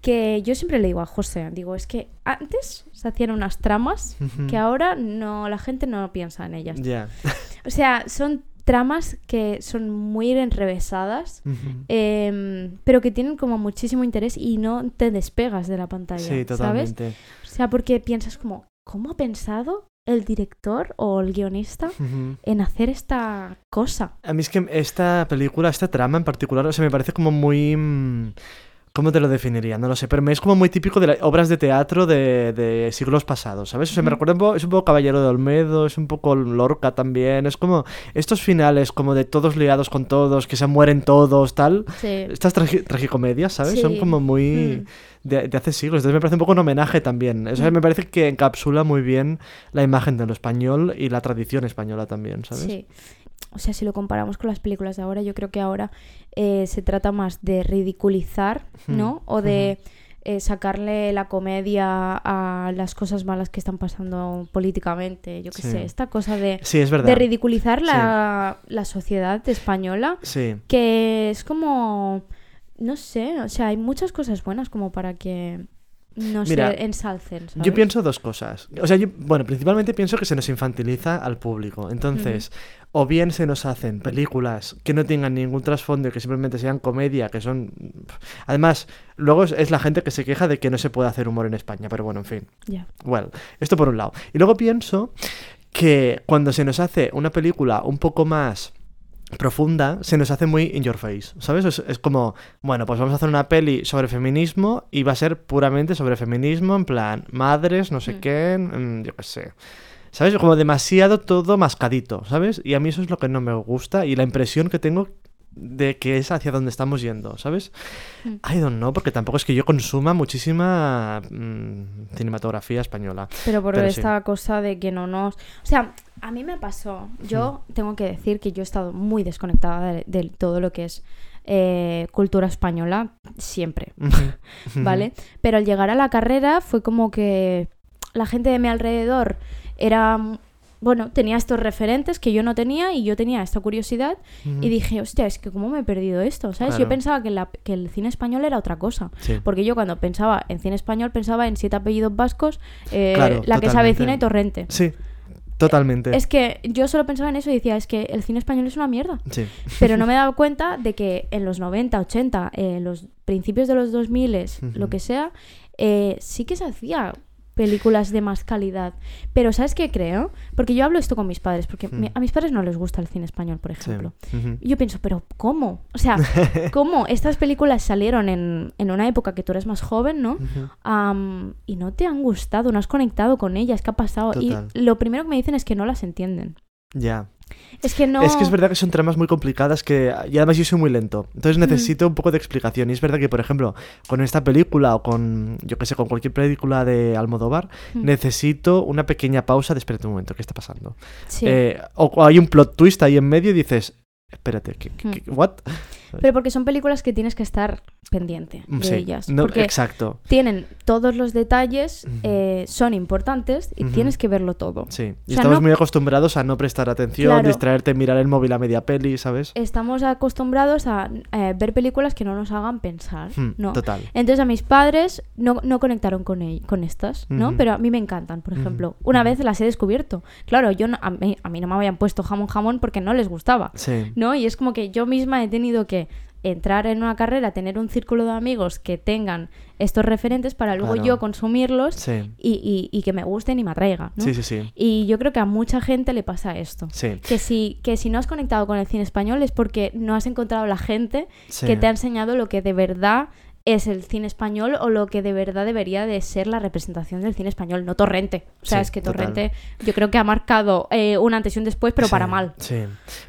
que yo siempre le digo a José, digo, es que antes se hacían unas tramas que ahora no la gente no piensa en ellas. Ya. O sea, son tramas que son muy enrevesadas, em, pero que tienen como muchísimo interés y no te despegas de la pantalla, Sí, ¿sabes? totalmente. O sea, porque piensas como, ¿cómo ha pensado el director o el guionista en hacer esta cosa? A mí es que esta película, esta trama en particular, o sea, me parece como muy... mm, ¿Cómo te lo definiría? No lo sé, pero me es como muy típico de las obras de teatro de, de siglos pasados, ¿sabes? O sea, me recuerda un poco, es un poco Caballero de Olmedo, es un poco Lorca también, es como estos finales como de todos liados con todos, que se mueren todos, tal. Sí. Estas tragi- tragicomedias, ¿sabes? Son como muy... Mm. De, de hace siglos. Entonces me parece un poco un homenaje también. O sea, Mm. me parece que encapsula muy bien la imagen de lo español y la tradición española también, ¿sabes? Sí. O sea, si lo comparamos con las películas de ahora, yo creo que ahora eh, se trata más de ridiculizar, ¿no? O de eh, sacarle la comedia a las cosas malas que están pasando políticamente. Yo qué Sí. sé, esta cosa de, Sí, es verdad. de ridiculizar la, la sociedad española, Sí. que es como, no sé, o sea, hay muchas cosas buenas como para que no Mira, se ensalcen. ¿sabes? Yo pienso dos cosas. O sea, yo, bueno, principalmente pienso que se nos infantiliza al público. Entonces, o bien se nos hacen películas que no tengan ningún trasfondo y que simplemente sean comedia, que son... Además, luego es, la gente que se queja de que no se puede hacer humor en España, pero bueno, en fin. Ya. Well, esto por un lado. Y luego pienso que cuando se nos hace una película un poco más profunda, se nos hace muy in your face, ¿sabes? Es, es como, bueno, pues vamos a hacer una peli sobre feminismo y va a ser puramente sobre feminismo, en plan, madres, no sé Mm. qué, mm, yo qué sé. ¿Sabes? Como demasiado todo mascadito, ¿sabes? Y a mí eso es lo que no me gusta y la impresión que tengo de que es hacia donde estamos yendo, ¿sabes? Mm. I don't know, porque tampoco es que yo consuma muchísima mm, cinematografía española. Pero por Pero sí. esta cosa de que no nos... O sea, a mí me pasó. Yo Hmm. tengo que decir que yo he estado muy desconectada de, de todo lo que es eh, cultura española siempre, ¿vale? Pero al llegar a la carrera fue como que la gente de mi alrededor era... Bueno, tenía estos referentes que yo no tenía y yo tenía esta curiosidad y dije, hostia, es que cómo me he perdido esto, ¿sabes? Yo pensaba que, la- que el cine español era otra cosa. Sí. Porque yo cuando pensaba en cine español pensaba en siete apellidos vascos, eh, Claro, La que se avecina y Torrente. Sí, totalmente. Es que yo solo pensaba en eso y decía, es que el cine español es una mierda. Sí. Pero no me he dado cuenta de que en los 90, 80, en los principios de los 2000, lo Ujú. que sea, eh, sí que se hacía películas de más calidad. Pero ¿sabes qué creo? Porque yo hablo esto con mis padres, porque mi- Mm. a mis padres no les gusta el cine español, por sí. ejemplo. Y yo pienso, pero ¿cómo? O sea, ¿cómo estas películas salieron en, en una época que tú eres más joven, ¿no? Y no te han gustado, no has conectado con ellas, ¿qué ha pasado? Total. Y lo primero que me dicen es que no las entienden. Ya. Es que no... Es que es verdad que son tramas muy complicadas que... Y además yo soy muy lento. Entonces Mm. necesito un poco de explicación. Y es verdad que, por ejemplo, con esta película o con, yo qué sé, con cualquier película de Almodóvar, Mm. necesito una pequeña pausa de espérate un momento, ¿qué está pasando? Sí. Eh, o, hay un plot twist ahí en medio y dices, espérate, ¿qué, qué- Mm. qué- what? Pero porque son películas que tienes que estar pendiente de Mm, Sí, ellas. no, porque exacto. tienen todos los detalles, eh, son importantes y tienes que verlo todo. Sí. Y O sea, estamos no- muy acostumbrados a no prestar atención, Claro. distraerte, mirar el móvil a media peli, ¿sabes? Estamos acostumbrados a eh, ver películas que no nos hagan pensar, Hmm, ¿no? Total. Entonces a mis padres no, no conectaron con, con estas, ¿no? Pero a mí me encantan, por ejemplo. Una vez las he descubierto. Claro, yo no- a, mí, a mí no me habían puesto jamón jamón porque no les gustaba, Sí. ¿no? Y es como que yo misma he tenido que entrar en una carrera, tener un círculo de amigos que tengan estos referentes para luego Claro. yo consumirlos Sí. y, y- y que me gusten y me atraigan, ¿no? Sí, sí, sí. Y yo creo que a mucha gente le pasa esto. Sí. Que si, que si no has conectado con el cine español es porque no has encontrado la gente que te ha enseñado lo que de verdad es el cine español o lo que de verdad debería de ser la representación del cine español, no Torrente. O sea, Sí, es que total. Torrente yo creo que ha marcado eh, un antes y un después, pero Sí, para mal. Sí.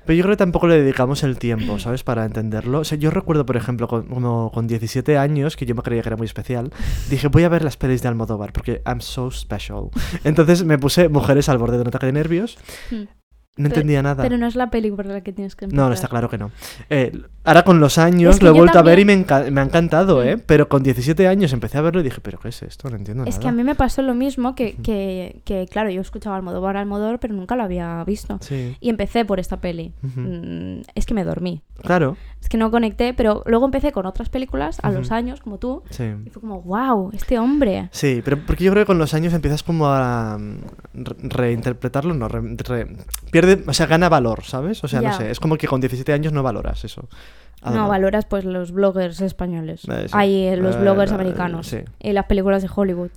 Pero yo creo que tampoco le dedicamos el tiempo, ¿sabes? Para entenderlo. O sea, yo recuerdo, por ejemplo, con, como con 17 años, que yo me creía que era muy especial, dije, voy a ver las pelis de Almodóvar, porque I'm so special. Entonces me puse Mujeres al borde de un ataque de nervios. No entendía nada. Pero no es la peli por la que tienes que empezar. No, está claro que no. Eh, ahora con los años Es que lo he vuelto a ver y me, enca- me ha encantado, ¿eh? Mm. Pero con 17 años empecé a verlo y dije, ¿pero qué es esto? No entiendo Es nada. que a mí me pasó lo mismo que, que, que, claro, yo escuchaba Almodóvar, Almodóvar, pero nunca lo había visto. Sí, Y empecé por esta peli. Mm, es que me dormí. claro. Es que no conecté, pero luego empecé con otras películas a los años, como tú, Sí. y fue como, wow, este hombre. Sí, pero porque yo creo que con los años empiezas como a mm, re- reinterpretarlo, no, re- re- pierde, o sea, gana valor, ¿sabes? O sea, no sé, es como que con 17 años no valoras eso. Don't No, valoras pues los bloggers españoles. Eh, sí. Hay eh, los Eh, bloggers eh, americanos. sí. Y las películas de Hollywood.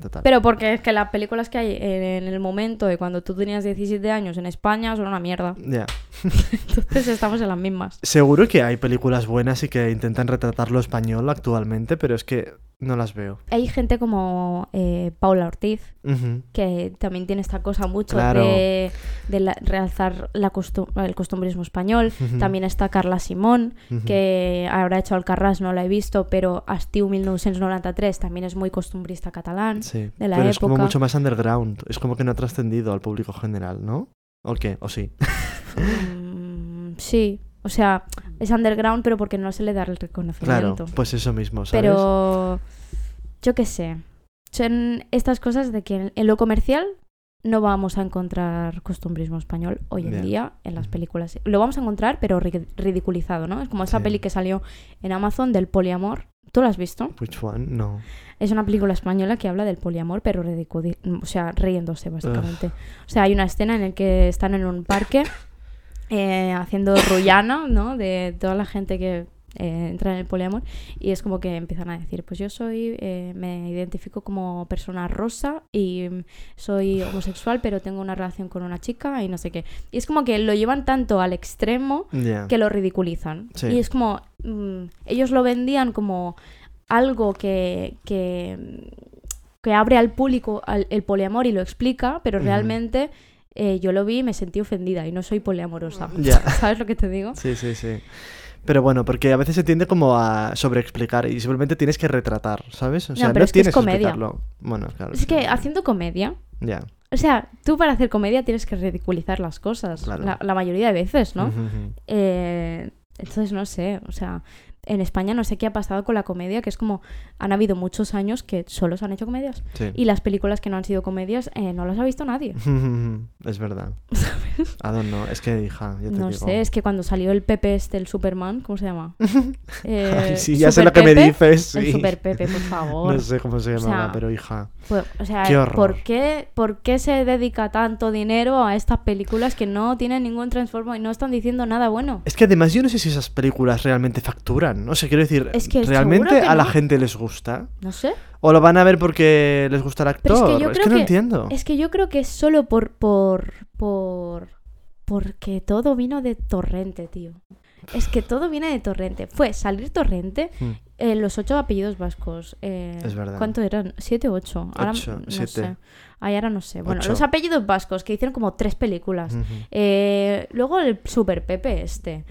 Total. Pero porque es que las películas que hay en, en el momento de cuando tú tenías 17 años en España son una mierda. Ya. Entonces estamos en las mismas. Seguro que hay películas buenas y que intentan retratar lo español actualmente, pero es que no las veo. Hay gente como eh, Paula Ortiz, que también tiene esta cosa mucho Claro. de, de la- realzar la el costumbrismo español. También está Carla Simón, Que habrá hecho Alcarràs, no la he visto, pero Estiu 1993 también es muy costumbrista catalán. Sí, de la pero es como mucho más underground. Es como que no ha trascendido al público general, ¿no? ¿O qué? ¿O sí? Mm, sí, o sea, es underground, pero porque no se le da el Claro, reconocimiento. pues eso mismo, ¿sabes? pero yo qué sé. Son estas cosas de que en lo comercial no vamos a encontrar costumbrismo español hoy en día en las películas. Lo vamos a encontrar, pero ri- ridiculizado, ¿no? Es como esa Sí. peli que salió en Amazon del poliamor. ¿Tú la has visto? Which one? No. Es una película española que habla del poliamor, pero o sea, riéndose básicamente. O sea, hay una escena en la que están en un parque eh, haciendo rullana, ¿no? De toda la gente que eh, entra en el poliamor y es como que empiezan a decir, pues yo soy, eh, me identifico como persona rosa y soy homosexual, pero tengo una relación con una chica y no sé qué. Y es como que lo llevan tanto al extremo que lo ridiculizan. Sí. Y es como, mm, ellos lo vendían como algo que, que, que abre al público al- el poliamor y lo explica, pero realmente eh, yo lo vi y me sentí ofendida y no soy poliamorosa. ¿Sabes lo que te digo? Sí, sí, sí. Pero bueno, porque a veces se tiende como a sobreexplicar y simplemente tienes que retratar, ¿sabes? O sea, no, pero es que es tienes comedia. explicarlo. Bueno, claro. Es que haciendo comedia, Ya. o sea, tú para hacer comedia tienes que ridiculizar las cosas, Claro. la, la mayoría de veces, ¿no? Eh, entonces, no sé, o sea, en España no sé qué ha pasado con la comedia, que es como, han habido muchos años que solo se han hecho comedias. Sí. Y las películas que no han sido comedias eh, no las ha visto nadie. es verdad. I don't know. Es que, hija, yo te No digo. sé, es que cuando salió el Pepe este, el Superman, ¿cómo se llama? Eh, Ay, sí, ya sé lo que me dices. El. Super Pepe, por favor. No sé cómo se O llamaba, sea, pero hija. Pues, o sea, Qué. ¿por qué, ¿por qué se dedica tanto dinero a estas películas que no tienen ningún transformo y no están diciendo nada bueno? Es que además yo no sé si esas películas realmente facturan. No sé, quiero decir, Es que ¿realmente que a la no. gente les gusta? No sé. ¿O lo van a ver porque les gusta el actor? Pero es que yo creo no que- entiendo. Es que yo creo que es solo por, por, por, porque todo vino de Torrente, tío. Es que todo viene de Torrente. Fue salir Torrente, Mm. eh, los ocho apellidos vascos. eh, Es verdad. ¿Cuánto eran? ¿Siete o ocho? Ahora Ocho, no siete. sé. Ay, ahora no sé. Bueno, Ocho. los apellidos vascos que hicieron como tres películas. Eh, luego el Super Pepe este.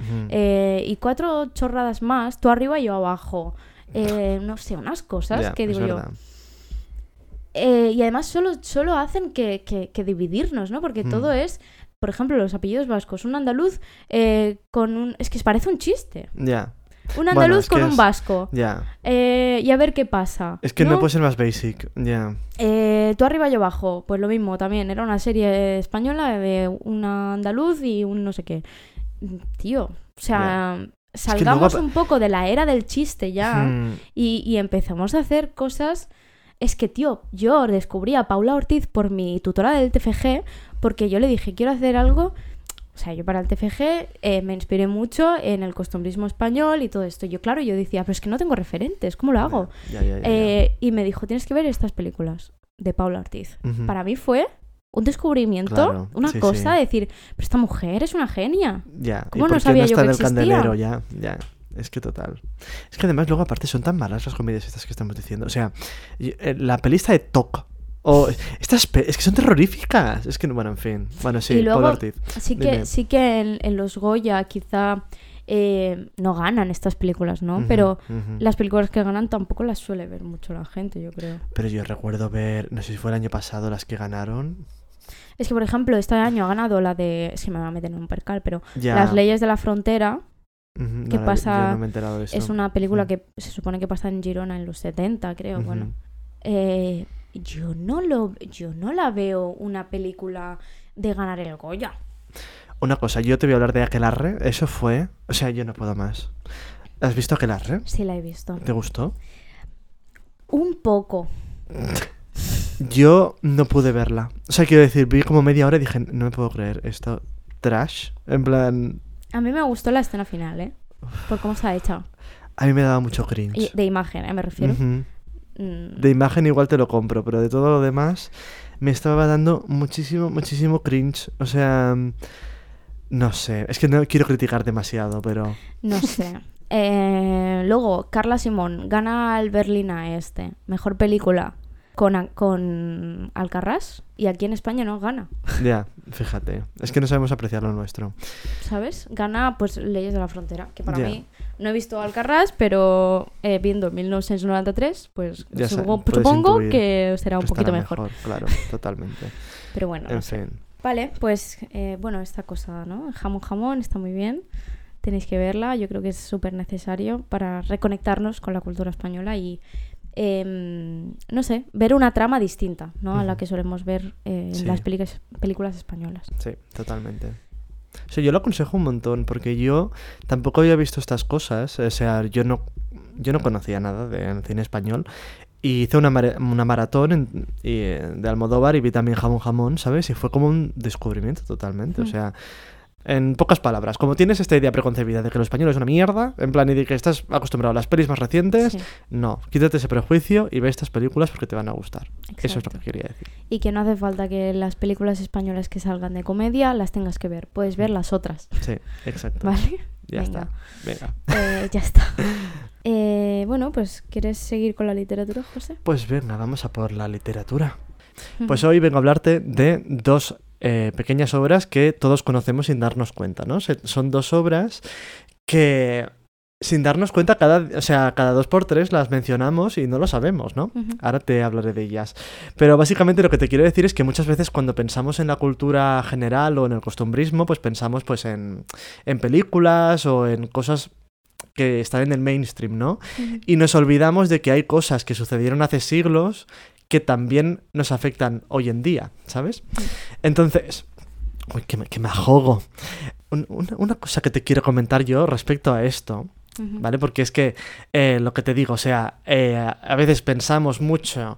y cuatro chorradas más, tú arriba y yo abajo. No sé, unas cosas que digo yo. Eh, y además solo, solo hacen que, que- que dividirnos, ¿no? Porque Mm. todo es, por ejemplo, los apellidos vascos. Un andaluz eh, con un... Es que parece un chiste. Ya, Un andaluz con un es- vasco. ya. Eh, y a ver qué pasa. Es que no, puede ser más basic. Ya. Eh, tú arriba, yo abajo. Pues lo mismo también. Era una serie española de un andaluz y un no sé qué. Tío, o sea, salgamos un poco de la era del chiste ya Mm, y, y empezamos a hacer cosas. Es que, tío, yo descubrí a Paula Ortiz por mi tutora del TFG porque yo le dije, quiero hacer algo. O sea, yo para el TFG eh, me inspiré mucho en el costumbrismo español y todo esto. Yo, claro, yo decía, pero es que no tengo referentes, ¿cómo lo hago? ya, ya, ya, ya. Eh, y me dijo, tienes que ver estas películas de Paula Ortiz. Para mí fue un descubrimiento, Claro, una sí, cosa, sí. decir, pero esta mujer es una genia. Ya. ¿Cómo ¿Y no sabía no yo que existía? ya? Ya. Es que total. Es que además luego aparte son tan malas las comedias estas que estamos diciendo. O sea, eh, la pelista de Toc. O estas es que son terroríficas. Es que, no- bueno, en fin. Bueno, sí, Y luego- Ortiz. Sí que, Dime. sí que en, en los Goya quizá eh, no ganan estas películas, ¿no? Pero las películas que ganan tampoco las suele ver mucho la gente, yo creo. Pero yo recuerdo ver, no sé si fue el año pasado las que ganaron. Es que, por ejemplo, este año ha ganado la de... Es que me va a meter en un percal, pero... Ya. Las leyes de la frontera Ujú, no ¿Qué la- pasa? yo no me he enterado de eso. es una película Mm. que se supone que pasa en Girona en los 70, creo. Bueno, Eh, yo no lo yo no la veo una película de ganar el Goya. Una cosa, yo te voy a hablar de Aquelarre. Eso fue. O sea, yo no puedo más. ¿Has visto Aquelarre? Sí la he visto. ¿Te gustó? Un poco. Yo no pude verla. O sea, quiero decir, vi como media hora y dije, no me puedo creer esto. Trash. En plan. A mí me gustó la escena final, ¿eh? Por cómo está hecha. A mí me daba mucho cringe. Y de imagen, ¿eh? me refiero. Mm, De imagen igual te lo compro, pero de todo lo demás me estaba dando muchísimo, muchísimo cringe. O sea, mm, no sé, es que no quiero criticar demasiado, pero... No sé. Eh, luego, Carla Simón gana el Berlina este. Mejor película con, con Alcarrás. Y aquí en España no gana. Ya, fíjate, es que no sabemos apreciar lo nuestro. ¿Sabes? Gana pues Leyes de la Frontera. Que para Ya. mí no he visto Alcarrás, pero eh, viendo 1993, pues Ya supongo, que será un poquito mejor. Claro, totalmente. Pero bueno, no En sé. fin. Vale, pues eh, bueno, esta cosa, ¿no? Jamón jamón está muy bien. Tenéis que verla. Yo creo que es súper necesario para reconectarnos con la cultura española y, em, no sé, ver una trama distinta, ¿no? A la que solemos ver eh, en Sí. las películas, películas españolas. Sí, totalmente. Sí, yo lo aconsejo un montón, porque yo tampoco había visto estas cosas. O sea, yo no, yo no conocía nada de cine español. Y hice una, mara- una maratón en- y, eh, de Almodóvar y vi también Jamón Jamón, ¿sabes? Y fue como un descubrimiento totalmente. O sea, en pocas palabras, como tienes esta idea preconcebida de que lo español es una mierda, en plan, y de que estás acostumbrado a las pelis más recientes, Sí, no, quítate ese prejuicio y ve estas películas porque te van a gustar. Eso es lo que quería decir. Y que no hace falta que las películas españolas que salgan de comedia las tengas que ver. Puedes ver las otras, Sí, exacto. ¿vale? Ya Venga. está. Venga. Eh, ya está. Eh, bueno, pues ¿quieres seguir con la literatura, José? Pues venga, vamos a por la literatura. Pues hoy vengo a hablarte de dos eh, pequeñas obras que todos conocemos sin darnos cuenta, ¿no? Se- son dos obras que sin darnos cuenta cada, o sea, cada dos por tres las mencionamos y no lo sabemos, ¿no? Ahora te hablaré de ellas. Pero básicamente lo que te quiero decir es que muchas veces cuando pensamos en la cultura general o en el costumbrismo, pues pensamos pues en, en películas o en cosas que están en el mainstream, ¿no? Y nos olvidamos de que hay cosas que sucedieron hace siglos que también nos afectan hoy en día, ¿sabes? Entonces, uy, que me, que me ahogo. Un- una, una cosa que te quiero comentar yo respecto a esto. ¿vale? Porque es que eh, lo que te digo, o sea, eh, a veces pensamos mucho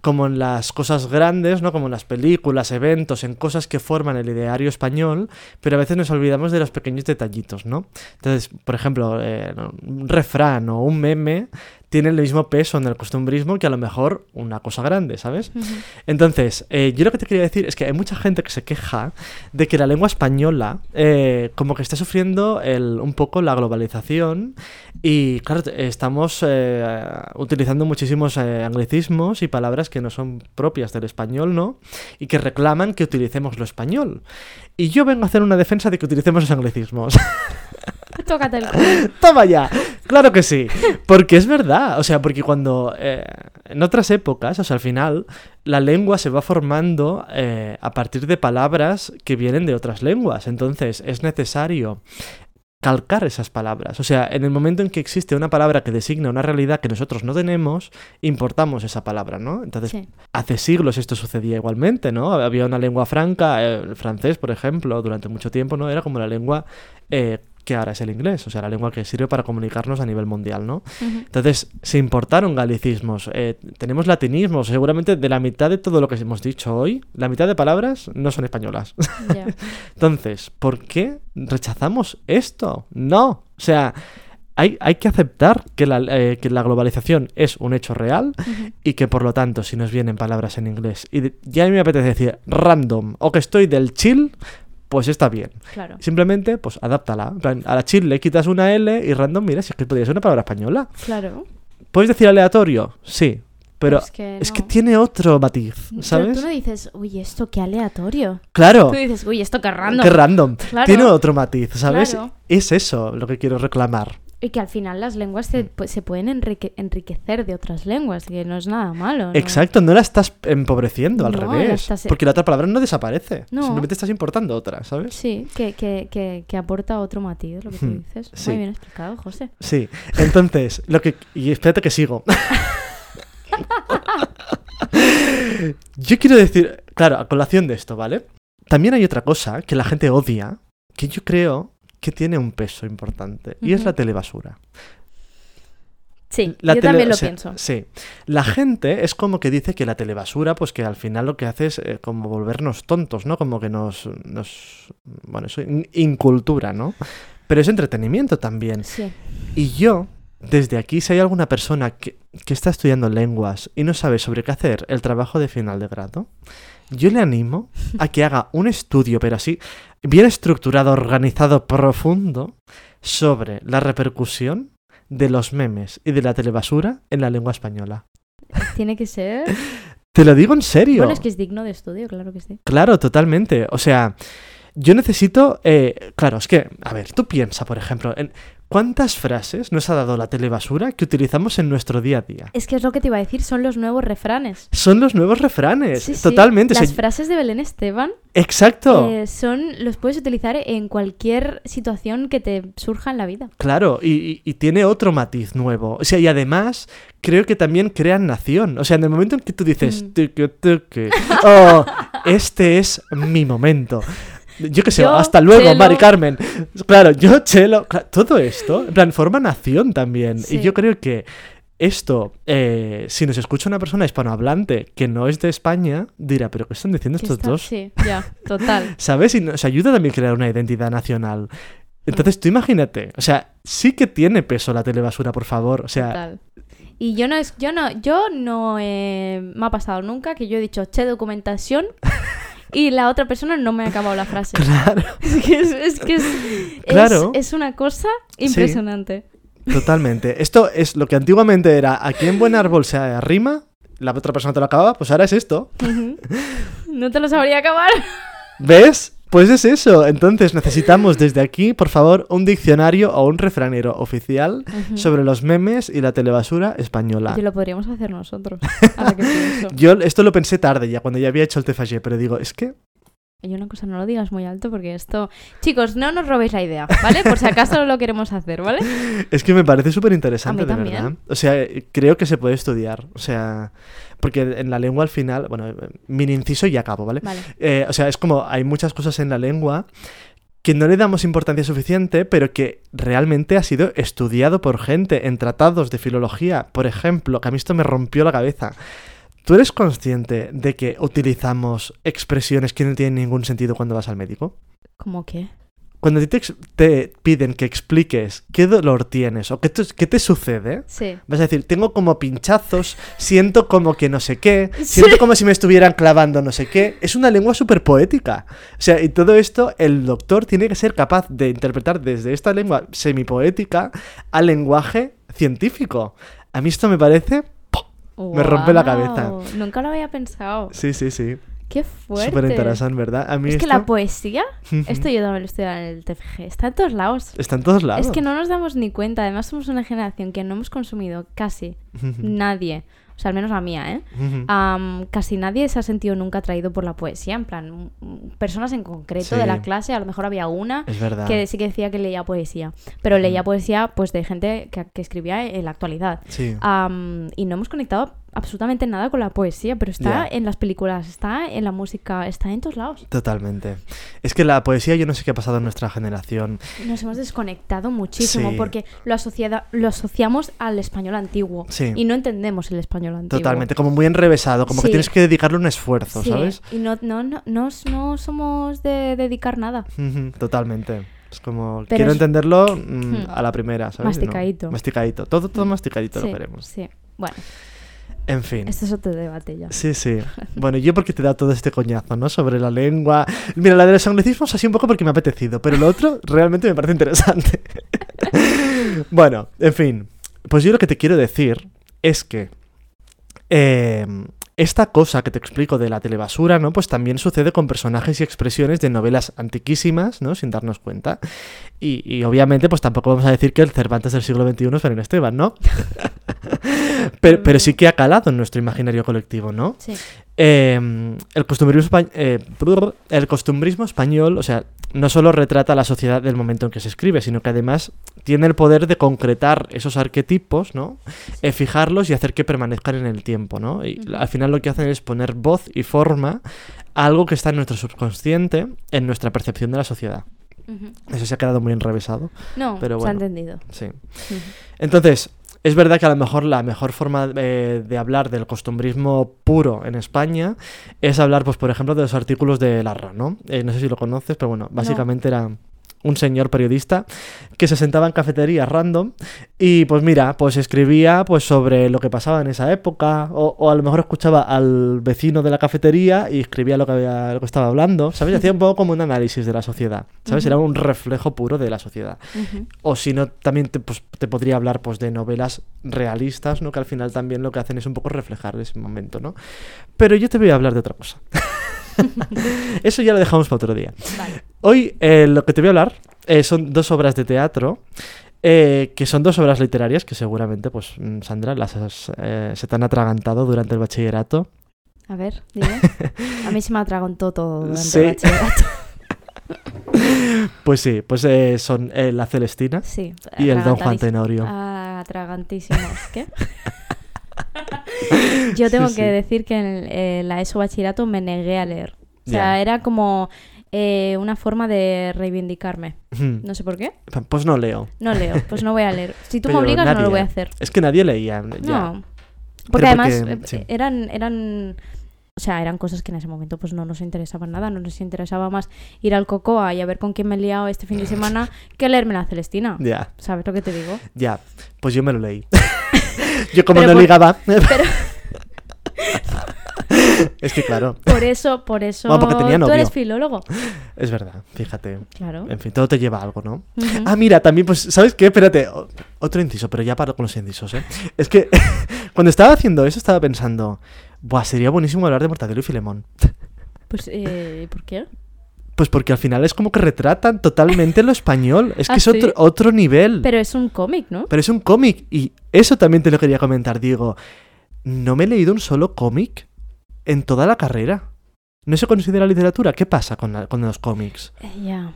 como en las cosas grandes, ¿no? Como en las películas, eventos, en cosas que forman el ideario español, pero a veces nos olvidamos de los pequeños detallitos, ¿no? Entonces, por ejemplo, eh, un refrán o un meme tiene el mismo peso en el costumbrismo que a lo mejor una cosa grande, ¿sabes? Entonces, eh, yo lo que te quería decir es que hay mucha gente que se queja de que la lengua española eh, como que está sufriendo el- un poco la globalización y claro, estamos eh, utilizando muchísimos anglicismos y palabras que no son propias del español, ¿no? Y que reclaman que utilicemos lo español. Y yo vengo a hacer una defensa de que utilicemos los anglicismos. Tócate el culo. Toma ya, claro que sí, porque es verdad, o sea, porque cuando eh, en otras épocas, o sea, al final, la lengua se va formando eh, a partir de palabras que vienen de otras lenguas, entonces es necesario calcar esas palabras, o sea, en el momento en que existe una palabra que designa una realidad que nosotros no tenemos, importamos esa palabra, ¿no? Entonces, Sí. hace siglos esto sucedía igualmente, ¿no? Había una lengua franca, eh, el francés, por ejemplo, durante mucho tiempo, ¿no? Era como la lengua eh, que ahora es el inglés, o sea, la lengua que sirve para comunicarnos a nivel mundial, ¿no? Entonces, se importaron galicismos, eh, tenemos latinismos, seguramente de la mitad de todo lo que hemos dicho hoy, la mitad de palabras no son españolas. Entonces, ¿por qué rechazamos esto? No, o sea, hay, hay que aceptar que la, eh, que la globalización es un hecho real y que por lo tanto, si nos vienen palabras en inglés y de- ya me apetece decir random o que estoy del chill, pues está bien. Claro. Simplemente, pues adáptala. En plan, a la chill le quitas una L y random, mira, si es que podría ser una palabra española. Claro. ¿Puedes decir aleatorio? Sí. Pero es que, es que tiene otro matiz, Pero ¿sabes? tú no dices, uy, esto qué aleatorio. Claro. Tú dices, uy, esto qué random. Qué random. Claro. Tiene otro matiz, ¿sabes? Claro. Es eso lo que quiero reclamar. Y que al final las lenguas se, pu- se pueden enrique- enriquecer de otras lenguas, que no es nada malo. ¿no? Exacto, no la estás empobreciendo, al No, la revés. estás- Porque la otra palabra no desaparece. No. Simplemente estás importando otra, ¿sabes? Sí, que, que, que, que aporta otro matiz, lo que tú Hmm, dices. sí. Muy bien explicado, José. Sí. Entonces, lo que. Y espérate que sigo. Yo quiero decir. Claro, a colación de esto, ¿vale? También hay otra cosa que la gente odia, que yo creo que tiene un peso importante, y es la telebasura. Sí, La yo tele- también lo pienso. Sí. La gente es como que dice que la telebasura, pues que al final lo que hace es eh, como volvernos tontos, ¿no? Como que nos. nos bueno, eso, in- incultura, ¿no? pero es entretenimiento también. Sí. Y yo, desde aquí, si hay alguna persona que, que está estudiando lenguas y no sabe sobre qué hacer el trabajo de final de grado, yo le animo a que haga un estudio, pero así, bien estructurado, organizado, profundo, sobre la repercusión de los memes y de la telebasura en la lengua española. Tiene que ser. Te lo digo en serio. Bueno, es que es digno de estudio, claro que sí. Claro, totalmente. O sea, yo necesito... eh, claro, es que, a ver, tú piensa, por ejemplo, en cuántas frases nos ha dado la telebasura que utilizamos en nuestro día a día. Es que es lo que te iba a decir, son los nuevos refranes. Son los nuevos refranes. Sí, sí. totalmente. o sea, Las frases de Belén Esteban exacto. eh, son, los puedes utilizar en cualquier situación que te surja en la vida. Claro, y, y- y tiene otro matiz nuevo. O sea, y además creo que también crean nación. O sea, en el momento en que tú dices, Mm. Oh, este es mi momento. Yo qué sé, Yo, hasta luego, Chelo. Mari Carmen. Claro, yo, Chelo, todo esto, en plan, forma nación también. Sí. Y yo creo que esto, eh, si nos escucha una persona hispanohablante que no es de España, dirá, pero ¿qué están diciendo estos está- dos? Sí, ya, total. ¿Sabes? Y nos ayuda también a crear una identidad nacional. Entonces, tú imagínate, o sea, sí que tiene peso la telebasura, por favor. O sea, Total. Y yo no es, yo no, yo no eh, me ha pasado nunca que yo he dicho che documentación y la otra persona no me ha acabado la frase. claro, Es que es, es que es, es- Claro. es una cosa impresionante. totalmente. Esto es lo que antiguamente era aquí en buen árbol se arrima, la otra persona te lo acaba, pues ahora es esto. No te lo sabría acabar. ¿Ves? Pues es eso. Entonces necesitamos desde aquí, por favor, un diccionario o un refranero oficial sobre los memes y la telebasura española. Y lo podríamos hacer nosotros. Ahora que pienso. Yo esto lo pensé tarde ya, cuando ya había hecho el TFG, pero digo, es que Y una cosa, no lo digas muy alto porque esto... Chicos, no nos robéis la idea, ¿vale? Por si acaso lo queremos hacer, ¿vale? Es que me parece súper interesante, de verdad. O sea, creo que se puede estudiar. O sea, porque en la lengua al final, bueno, mini inciso y acabo, ¿vale? Vale. Eh, o sea, es como hay muchas cosas en la lengua que no le damos importancia suficiente, pero que realmente ha sido estudiado por gente en tratados de filología. Por ejemplo, que a mí esto me rompió la cabeza. ¿Tú eres consciente de que utilizamos expresiones que no tienen ningún sentido cuando vas al médico? ¿Cómo qué? Cuando a ti te, te piden que expliques qué dolor tienes o qué te, qué te sucede, Sí. vas a decir, tengo como pinchazos, siento como que no sé qué, siento como si me estuvieran clavando no sé qué. Es una lengua súper poética. O sea, y todo esto el doctor tiene que ser capaz de interpretar desde esta lengua semipoética al lenguaje científico. A mí esto me parece... Me rompe la cabeza. Nunca lo había pensado. Sí, sí, sí. Qué fuerte. Súper interesante, ¿verdad? A mí Es que esto la poesía, esto yo también lo estoy en el TFG, está en todos lados. está en todos lados. Es que no nos damos ni cuenta. Además, somos una generación que no hemos consumido casi nadie, o sea, al menos la mía, ¿eh? Casi nadie se ha sentido nunca atraído por la poesía. En plan, personas en concreto Sí. de la clase, a lo mejor había una que sí que decía que leía poesía. Pero leía poesía pues de gente que, que escribía en la actualidad. Sí. Y no hemos conectado absolutamente nada con la poesía, pero está en las películas, está en la música, está en todos lados. Totalmente. Es que la poesía, yo no sé qué ha pasado en nuestra generación. Nos hemos desconectado muchísimo Sí. porque lo, asociada- lo asociamos al español antiguo Sí. y no entendemos el español antiguo. Totalmente, como muy enrevesado, como que tienes que dedicarle un esfuerzo, ¿sabes? y no, no, no, no, no somos de dedicar nada. Totalmente. Es como, Pero quiero es- entenderlo mm, a la primera, ¿sabes? Y no- Masticadito. masticadito. Todo, todo masticadito sí, lo queremos. sí. Bueno, En fin. esto es otro debate ya. Sí, sí. Bueno, yo porque te dado todo este coñazo, ¿no? Sobre la lengua. Mira, la de los anglicismos así un poco porque me ha apetecido, pero lo otro realmente me parece interesante. bueno, en fin. Pues yo lo que te quiero decir es que eh, esta cosa que te explico de la telebasura, ¿no? Pues también sucede con personajes y expresiones de novelas antiquísimas, ¿no? Sin darnos cuenta. Y, y obviamente, pues tampoco vamos a decir que el Cervantes del siglo XXI es Belén Esteban, ¿no? Pero, pero sí que ha calado en nuestro imaginario colectivo, ¿no? Sí. Eh, el, costumbrismo espa- eh, el costumbrismo español, o sea, no solo retrata la sociedad del momento en que se escribe, sino que además tiene el poder de concretar esos arquetipos, ¿no? Eh, fijarlos y hacer que permanezcan en el tiempo, ¿no? Y al final lo que hacen es poner voz y forma a algo que está en nuestro subconsciente, en nuestra percepción de la sociedad. Eso se ha quedado muy enrevesado, No, Pero se ha bueno. entendido. sí. Entonces, es verdad que a lo mejor la mejor forma eh, de hablar del costumbrismo puro en España es hablar, pues, por ejemplo, de los artículos de Larra, ¿no? Eh, no sé si lo conoces, pero bueno, básicamente era un señor periodista que se sentaba en cafeterías random y pues mira, pues escribía pues sobre lo que pasaba en esa época o, o a lo mejor escuchaba al vecino de la cafetería y escribía lo que, había, lo que estaba hablando, ¿sabes? Hacía un poco como un análisis de la sociedad, ¿sabes? Era un reflejo puro de la sociedad. O si no, también te, pues, te podría hablar pues, de novelas realistas, ¿no? Que al final también lo que hacen es un poco reflejar ese momento, ¿no? Pero yo te voy a hablar de otra cosa. Eso ya lo dejamos para otro día. Vale. Hoy eh, lo que te voy a hablar eh, son dos obras de teatro, eh, que son dos obras literarias que seguramente, pues, mm, Sandra, las has, se te han atragantado durante el bachillerato. A ver, dime. A mí se me atragantó todo durante Sí. el bachillerato. Pues sí, pues son La Celestina Sí. y el Don Juan Tenorio. Atragantísimos. ¿Qué? Yo tengo Sí, que decir que en la ESO bachillerato me negué a leer. O sea, era como eh, una forma de reivindicarme. No sé por qué. Pues no leo. No leo, pues no voy a leer. Si tú Pero me obligas, no lo voy a hacer. Es que nadie leía. ya. No. Porque Pero además porque, eh, sí. eran, eran, o sea, eran cosas que en ese momento pues no nos interesaban nada. No nos interesaba más ir al Cocoa y a ver con quién me he liado este fin de semana que leerme la Celestina. Ya, ¿Sabes lo que te digo? ya. Pues yo me lo leí. yo como Pero no por- ligaba... Pero es que claro, por eso, por eso Bueno, porque tenía tú eres filólogo. es verdad, fíjate. Claro. En fin, todo te lleva a algo, ¿no? Ah, mira, también, pues, ¿sabes qué? Espérate, otro inciso, pero ya paro con los incisos, ¿eh? Es que cuando estaba haciendo eso estaba pensando, Buah, sería buenísimo hablar de Mortadelo y Filemón. Pues, eh, ¿por qué? Pues porque al final es como que retratan totalmente lo español. Es que Ah, es ¿sí? otro, otro nivel. Pero es un cómic, ¿no? Pero es un cómic. Y eso también te lo quería comentar. Digo, no me he leído un solo cómic en toda la carrera. ¿No se considera literatura? ¿Qué pasa con, la- con los cómics? Eh, ya.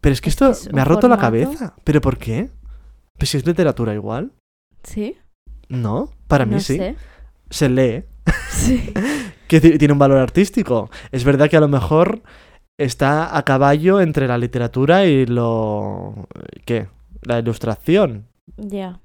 Pero es que Es esto es me ha roto la cabeza. ¿Pero por qué? Pues si es literatura igual. ¿Sí? No, para mí sí. sé. Se lee. Sí. Que ti- tiene un valor artístico. Es verdad que a lo mejor está a caballo entre la literatura y lo... ¿Qué? La ilustración. Ya.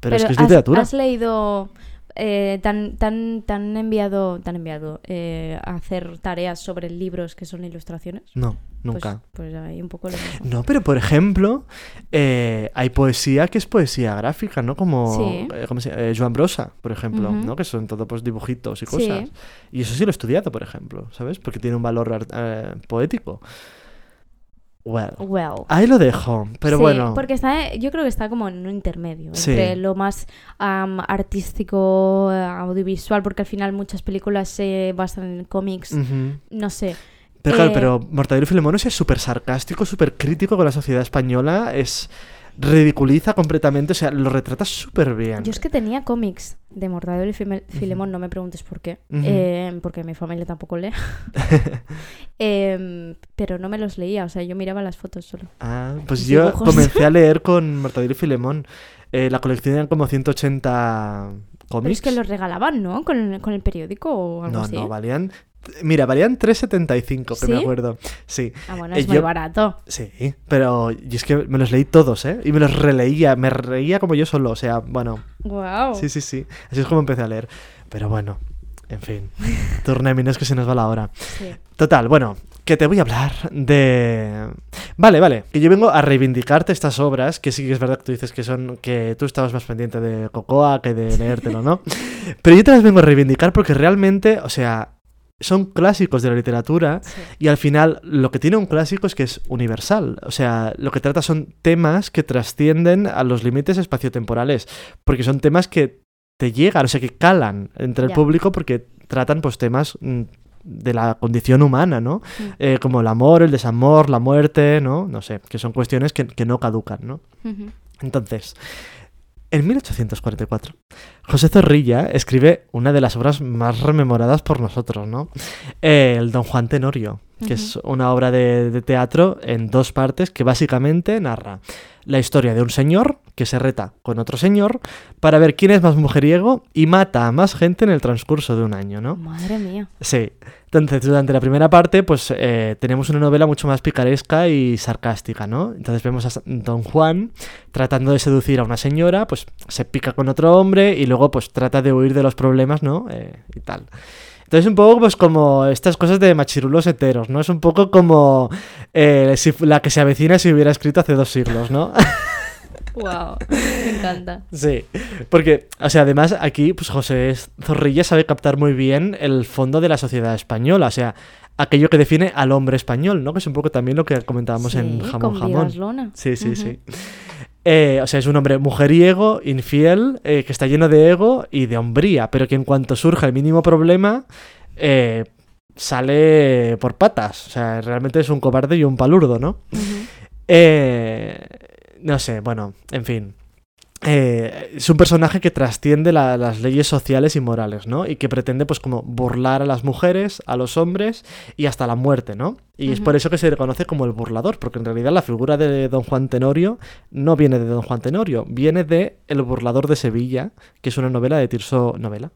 Pero, es que es has- literatura. ¿Has, leído eh, tan, tan, tan enviado, tan enviado eh, a hacer tareas sobre libros que son ilustraciones? No, Pues- nunca. Pues, ahí un poco lo mismo. No, pero por ejemplo, eh, hay poesía que es poesía gráfica, ¿no? Como Sí. eh, ¿cómo se llama? Eh, Joan Brosa, por ejemplo, Ujú. ¿no? Que son todo pues dibujitos y Sí. cosas. Y eso sí lo he estudiado, por ejemplo, ¿sabes? Porque tiene un valor eh, poético. Well, Well. ahí lo dejo, pero Sí, bueno. Porque está, yo creo que está como en un intermedio Sí. entre lo más am, artístico, eh, audiovisual, porque al final muchas películas se basan en cómics. No sé. Pero claro, Eh, pero Mortadelo y Filemón es súper sarcástico, súper crítico con la sociedad española, es ridiculiza completamente, o sea, lo retrata súper bien. Yo es que tenía cómics de Mortadelo y Filemón, no me preguntes por qué, eh, porque mi familia tampoco lee. Em, pero no me los leía, o sea, yo miraba las fotos solo. Ah, pues yo dibujos. comencé a leer con Mortadelo y Filemón. Eh, la colección eran como 180 Pero cómics. es que los regalaban, ¿no? Con el, con el periódico o algo No, así. no, valían... Mira, valían 3,75, que me acuerdo. Sí, Ah, bueno, Eh, es muy yo- barato. sí, pero y es que me los leí todos, ¿eh? Y me los releía, me reía como yo solo, o sea, bueno, Wow. sí, sí, sí. Así es como empecé a leer. Pero bueno, en fin, turnéminos que se nos va la hora. Sí. Total, bueno, que te voy a hablar de... Vale, vale, que yo vengo a reivindicarte estas obras, que sí que es verdad que tú dices que son, que tú estabas más pendiente de Cocoa que de leértelo, ¿no? Pero yo te las vengo a reivindicar porque realmente, o sea, son clásicos de la literatura Sí. y al final lo que tiene un clásico es que es universal, o sea, lo que trata son temas que trascienden a los límites espaciotemporales, porque son temas que te llegan, o sea, que calan entre el público porque tratan pues temas mm, de la condición humana, ¿no? Eh, como el amor, el desamor, la muerte, ¿no? No sé, que son cuestiones que, que no caducan, ¿no? Ujú. Entonces, en 1844, José Zorrilla escribe una de las obras más rememoradas por nosotros, ¿no? Eh, el Don Juan Tenorio, que es una obra de, de teatro en dos partes que básicamente narra la historia de un señor que se reta con otro señor para ver quién es más mujeriego y mata a más gente en el transcurso de un año, ¿no? Madre mía. Sí. Entonces, durante la primera parte, pues eh, tenemos una novela mucho más picaresca y sarcástica, ¿no? Entonces vemos a Don Juan tratando de seducir a una señora, pues se pica con otro hombre y luego pues trata de huir de los problemas, ¿no? Eh, y tal. Entonces, un poco pues como estas cosas de machirulos heteros, ¿no? Es un poco como eh, si la que se avecina si hubiera escrito hace dos siglos, ¿no? Wow, me encanta. Sí, porque, o sea, además aquí, pues José Zorrilla sabe captar muy bien el fondo de la sociedad española, o sea, aquello que define al hombre español, ¿no? Que es un poco también lo que comentábamos en Jamón con Jamón. Luna. Sí, sí, sí. Eh, o sea, es un hombre mujeriego, infiel, eh, que está lleno de ego y de hombría, pero que en cuanto surja el mínimo problema, eh, sale por patas. O sea, realmente es un cobarde y un palurdo, ¿no? Eh, no sé, bueno, en fin. Eh, es un personaje que trasciende la- las leyes sociales y morales, ¿no? Y que pretende, pues, como burlar a las mujeres, a los hombres y hasta la muerte, ¿no? Y es por eso que se le conoce como el burlador, porque en realidad la figura de Don Juan Tenorio no viene de Don Juan Tenorio, viene de El burlador de Sevilla, que es una novela de Tirso, novela,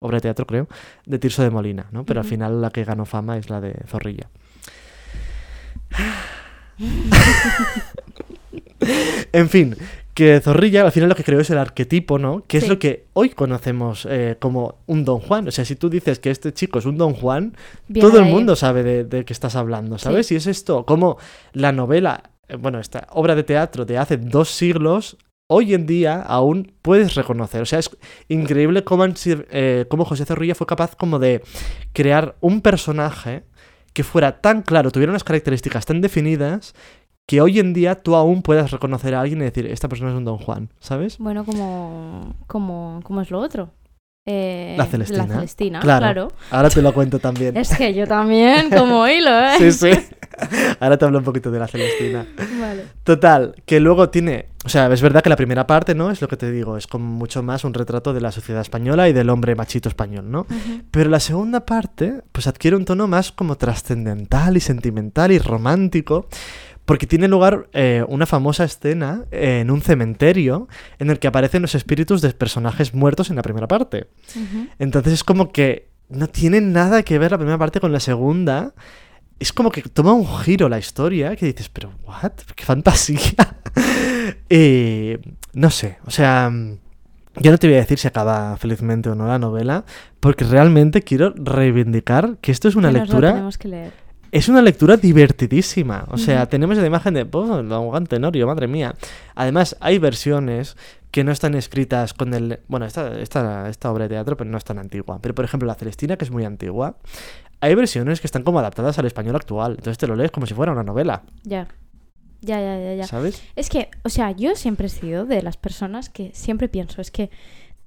obra de teatro creo, de Tirso de Molina, ¿no? Pero al final la que ganó fama es la de Zorrilla. En fin, que Zorrilla al final lo que creo es el arquetipo, ¿no? Que es lo que hoy conocemos eh, como un Don Juan. O sea, si tú dices que este chico es un Don Juan, todo el mundo sabe de, de qué estás hablando, ¿sabes? Sí. Y es esto, como la novela, eh, bueno, esta obra de teatro de hace dos siglos, hoy en día aún puedes reconocer. O sea, es increíble cómo, eh, cómo José Zorrilla fue capaz como de crear un personaje que fuera tan claro, tuviera unas características tan definidas, que hoy en día tú aún puedas reconocer a alguien y decir, esta persona es un Don Juan, ¿sabes? Bueno, como, como, como es lo otro. Eh, La Celestina. La Celestina, Claro. claro. Ahora te lo cuento también. Es que yo también, como hilo, ¿eh? Sí, sí. Ahora te hablo un poquito de la Celestina. Vale. Total, que luego tiene. O sea, es verdad que la primera parte, ¿no? Es lo que te digo, es como mucho más un retrato de la sociedad española y del hombre machito español, ¿no? Pero la segunda parte, pues adquiere un tono más como trascendental y sentimental y romántico. Porque tiene lugar eh, una famosa escena eh, en un cementerio en el que aparecen los espíritus de personajes muertos en la primera parte. Ujú. Entonces es como que no tiene nada que ver la primera parte con la segunda. Es como que toma un giro la historia que dices, pero ¿what? ¡Qué fantasía! y no sé, o sea, yo no te voy a decir si acaba felizmente o no la novela, porque realmente quiero reivindicar que esto es una Que nos lo lectura tenemos que leer. Es una lectura divertidísima. O sea, tenemos la imagen de, oh, Don Juan Tenorio, madre mía. Además, hay versiones que no están escritas con el... Bueno, esta, esta, esta obra de teatro pero no es tan antigua. Pero, por ejemplo, La Celestina, que es muy antigua, hay versiones que están como adaptadas al español actual. Entonces te lo lees como si fuera una novela, Ya. Ya, ya, ya, ya. ¿sabes? Es que, o sea, yo siempre he sido de las personas que siempre pienso, es que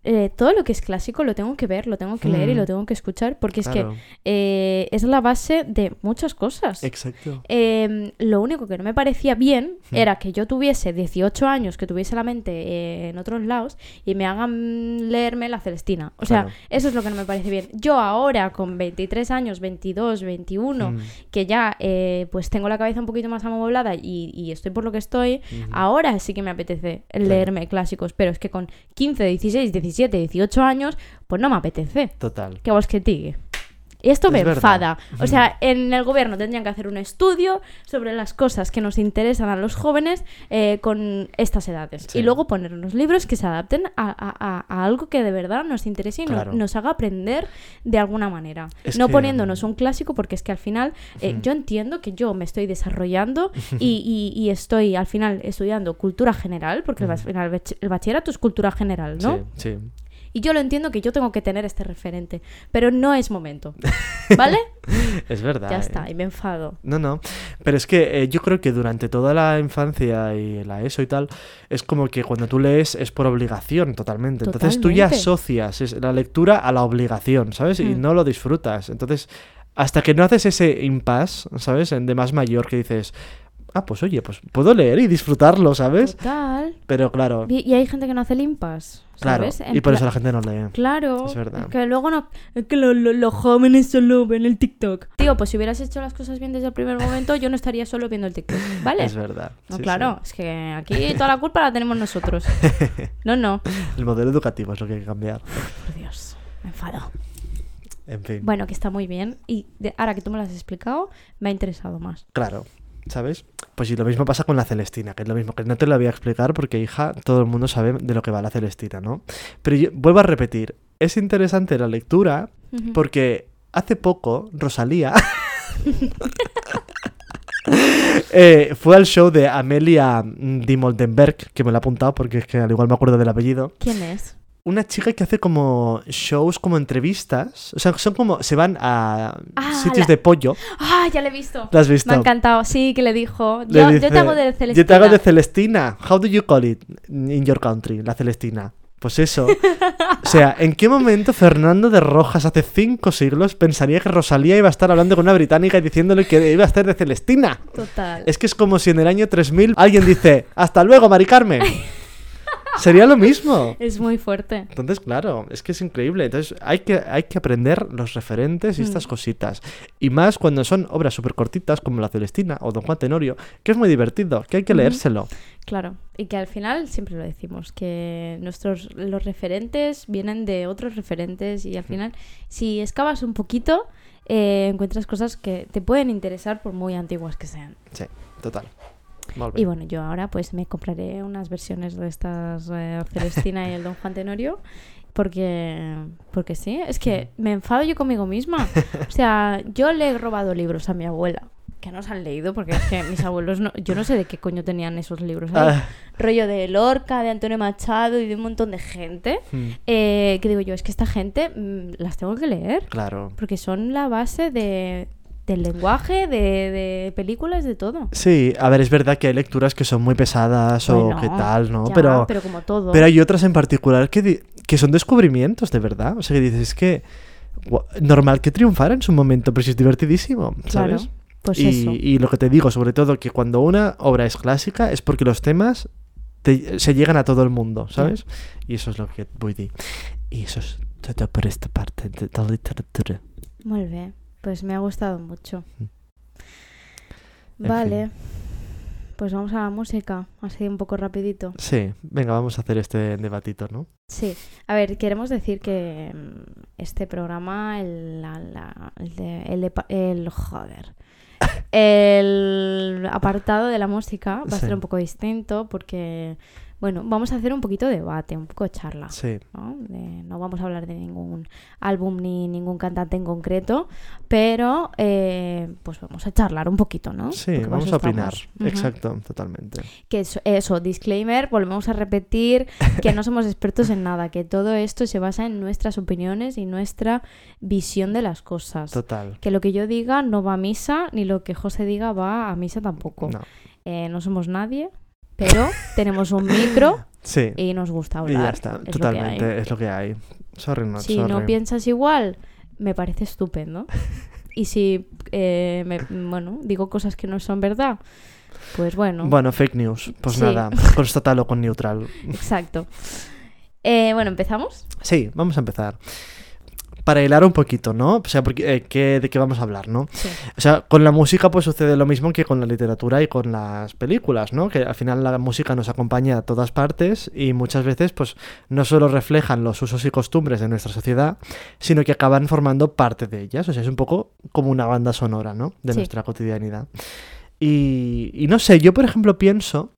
eh, todo lo que es clásico lo tengo que ver, lo tengo que leer y Mm. lo tengo que escuchar, porque es que eh, es la base de muchas cosas. Exacto. Eh, lo único que no me parecía bien Hmm. era que yo tuviese 18 años, que tuviese la mente eh, en otros lados y me hagan leerme la Celestina. O sea, eso es lo que no me parece bien. Yo ahora, con 23 años, 22, 21, Mm, que ya eh, pues tengo la cabeza un poquito más amoblada y, y estoy por lo que estoy, ujú. ahora sí que me apetece Claro. leerme clásicos, pero es que con 15, 16, 17, 18 años, pues no me apetece. Total. Que vos que digue. Y esto Es me verdad. enfada. O sea, en el gobierno tendrían que hacer un estudio sobre las cosas que nos interesan a los jóvenes eh, con estas edades. Sí. Y luego poner unos libros que se adapten a, a- a- algo que de verdad nos interese y no- nos haga aprender de alguna manera. Es no que- poniéndonos un clásico, porque es que al final eh, yo entiendo que yo me estoy desarrollando y, y- y estoy al final estudiando cultura general, porque bach- el bach- el bachillerato es cultura general, ¿no? Sí, sí. Y yo lo entiendo que yo tengo que tener este referente, pero no es momento. ¿Vale? Es verdad. ya ¿eh? está, y me enfado. No, no. Pero es que eh, yo creo que durante toda la infancia y la ESO y tal, es como que cuando tú lees es por obligación totalmente. Entonces tú ya asocias la lectura a la obligación, ¿sabes? Y Mm. no lo disfrutas. Entonces, hasta que no haces ese impasse, ¿sabes? De más mayor que dices, ah, pues oye, pues puedo leer y disfrutarlo, ¿sabes? Total. Pero claro, Y, hay gente que no hace limpas, claro. ¿sabes? En Y por eso la gente no lee. Claro, Es verdad. que luego no... que lo- lo- los jóvenes solo ven el TikTok. Tío, pues si hubieras hecho las cosas bien desde el primer momento, yo no estaría solo viendo el TikTok, ¿vale? Es verdad. No, sí, claro, es que aquí toda la culpa la tenemos nosotros. No, no. El modelo educativo es lo que hay que cambiar. Por Dios, me enfado. En fin. Bueno, que está muy bien. Y de- ahora que tú me lo has explicado, me ha interesado más. Claro, ¿sabes? Pues y lo mismo pasa con la Celestina, que es lo mismo, que no te lo voy a explicar porque, hija, todo el mundo sabe de lo que va la Celestina, ¿no? Pero yo vuelvo a repetir, es interesante la lectura porque hace poco Rosalía eh, fue al show de Amelia Dimoldenberg, que me lo he apuntado porque es que al igual me acuerdo del apellido. ¿Quién es? Una chica que hace como shows, como entrevistas. O sea, son como. Se van a Ah, sitios la- de pollo. Ah, ya le he visto. ¿Lo has visto? Me ha encantado. Sí, que le dijo. Le Yo, te hago de Celestina. Yo te hago de Celestina. How do you call it in your country? La Celestina. Pues eso. O sea, ¿en qué momento Fernando de Rojas hace cinco siglos pensaría que Rosalía iba a estar hablando con una británica y diciéndole que iba a estar de Celestina? Total. Es que es como si en el año 3000 alguien dice, hasta luego, Mari Carmen. Sería lo mismo. Es muy fuerte. Entonces, claro, es que es increíble. Entonces, hay que, hay que aprender los referentes y estas Mm. cositas. Y más cuando son obras súper cortitas, como La Celestina o Don Juan Tenorio, que es muy divertido, que hay que leérselo. Claro. Y que al final siempre lo decimos, que nuestros los referentes vienen de otros referentes y al final, si excavas un poquito, eh, encuentras cosas que te pueden interesar por muy antiguas que sean. Sí, total. Y bueno, yo ahora pues me compraré unas versiones de estas eh, Celestina y el Don Juan Tenorio. Porque, porque sí, es que me enfado yo conmigo misma. O sea, yo le he robado libros a mi abuela, que no se han leído, porque es que mis abuelos, no, yo no sé de qué coño tenían esos libros. Ah, Rollo de Lorca, de Antonio Machado y de un montón de gente. mm, eh, que digo yo, es que esta gente mm, las tengo que leer, claro. porque son la base de, del lenguaje, de, de películas, de todo. Sí, a ver, es verdad que hay lecturas que son muy pesadas o Bueno, qué tal, ¿no? ya, pero, pero como todo. pero hay otras en particular que, que son descubrimientos, de verdad. O sea, que dices, es que normal que triunfara en su momento, pero sí es divertidísimo, Claro, ¿sabes? pues y, eso. y lo que te digo, sobre todo, que cuando una obra es clásica es porque los temas te- se llegan a todo el mundo, ¿sabes? Y eso es lo que voy a decir. Y eso es todo por esta parte de la literatura. Muy bien, pues me ha gustado mucho. Mm. En Vale, pues vamos a la música, así un poco rapidito. Sí, venga, vamos a hacer este debatito, ¿no? Sí, a ver, queremos decir que mm, este programa, el, la- la- el, de- el, el- joder, el apartado de la música va a Sí. ser un poco distinto porque, bueno, vamos a hacer un poquito de debate, un poco de charla. Sí, ¿no? De- no vamos a hablar de ningún álbum ni ningún cantante en concreto, pero eh, pues vamos a charlar un poquito, ¿no? sí, Porque vamos a opinar. estamos. Ujú. Exacto, totalmente. Que eso, eso, disclaimer, volvemos a repetir que no somos expertos en nada, que todo esto se basa en nuestras opiniones y nuestra visión de las cosas. Total. Que lo que yo diga no va a misa, ni lo que José diga va a misa tampoco. No. Eh, no somos nadie, pero tenemos un micro Sí, y nos gusta y hablar. ya está, es lo totalmente, hay. es lo que hay. Sorry, not Si sorry. no piensas igual, me parece estupendo. Y si, eh, me- bueno, digo cosas que no son verdad, pues bueno, Bueno, fake news. Pues Sí. nada, constatalo con neutral. exacto. Eh, bueno, ¿empezamos? Sí, vamos a empezar. Para hilar un poquito, ¿no? O sea, porque, eh, ¿qué- ¿de qué vamos a hablar, no? Sí. O sea, con la música pues sucede lo mismo que con la literatura y con las películas, ¿no? Que al final la música nos acompaña a todas partes y muchas veces pues no solo reflejan los usos y costumbres de nuestra sociedad, sino que acaban formando parte de ellas. O sea, es un poco como una banda sonora, ¿no? De Sí. nuestra cotidianidad. Y, y no sé, yo por ejemplo pienso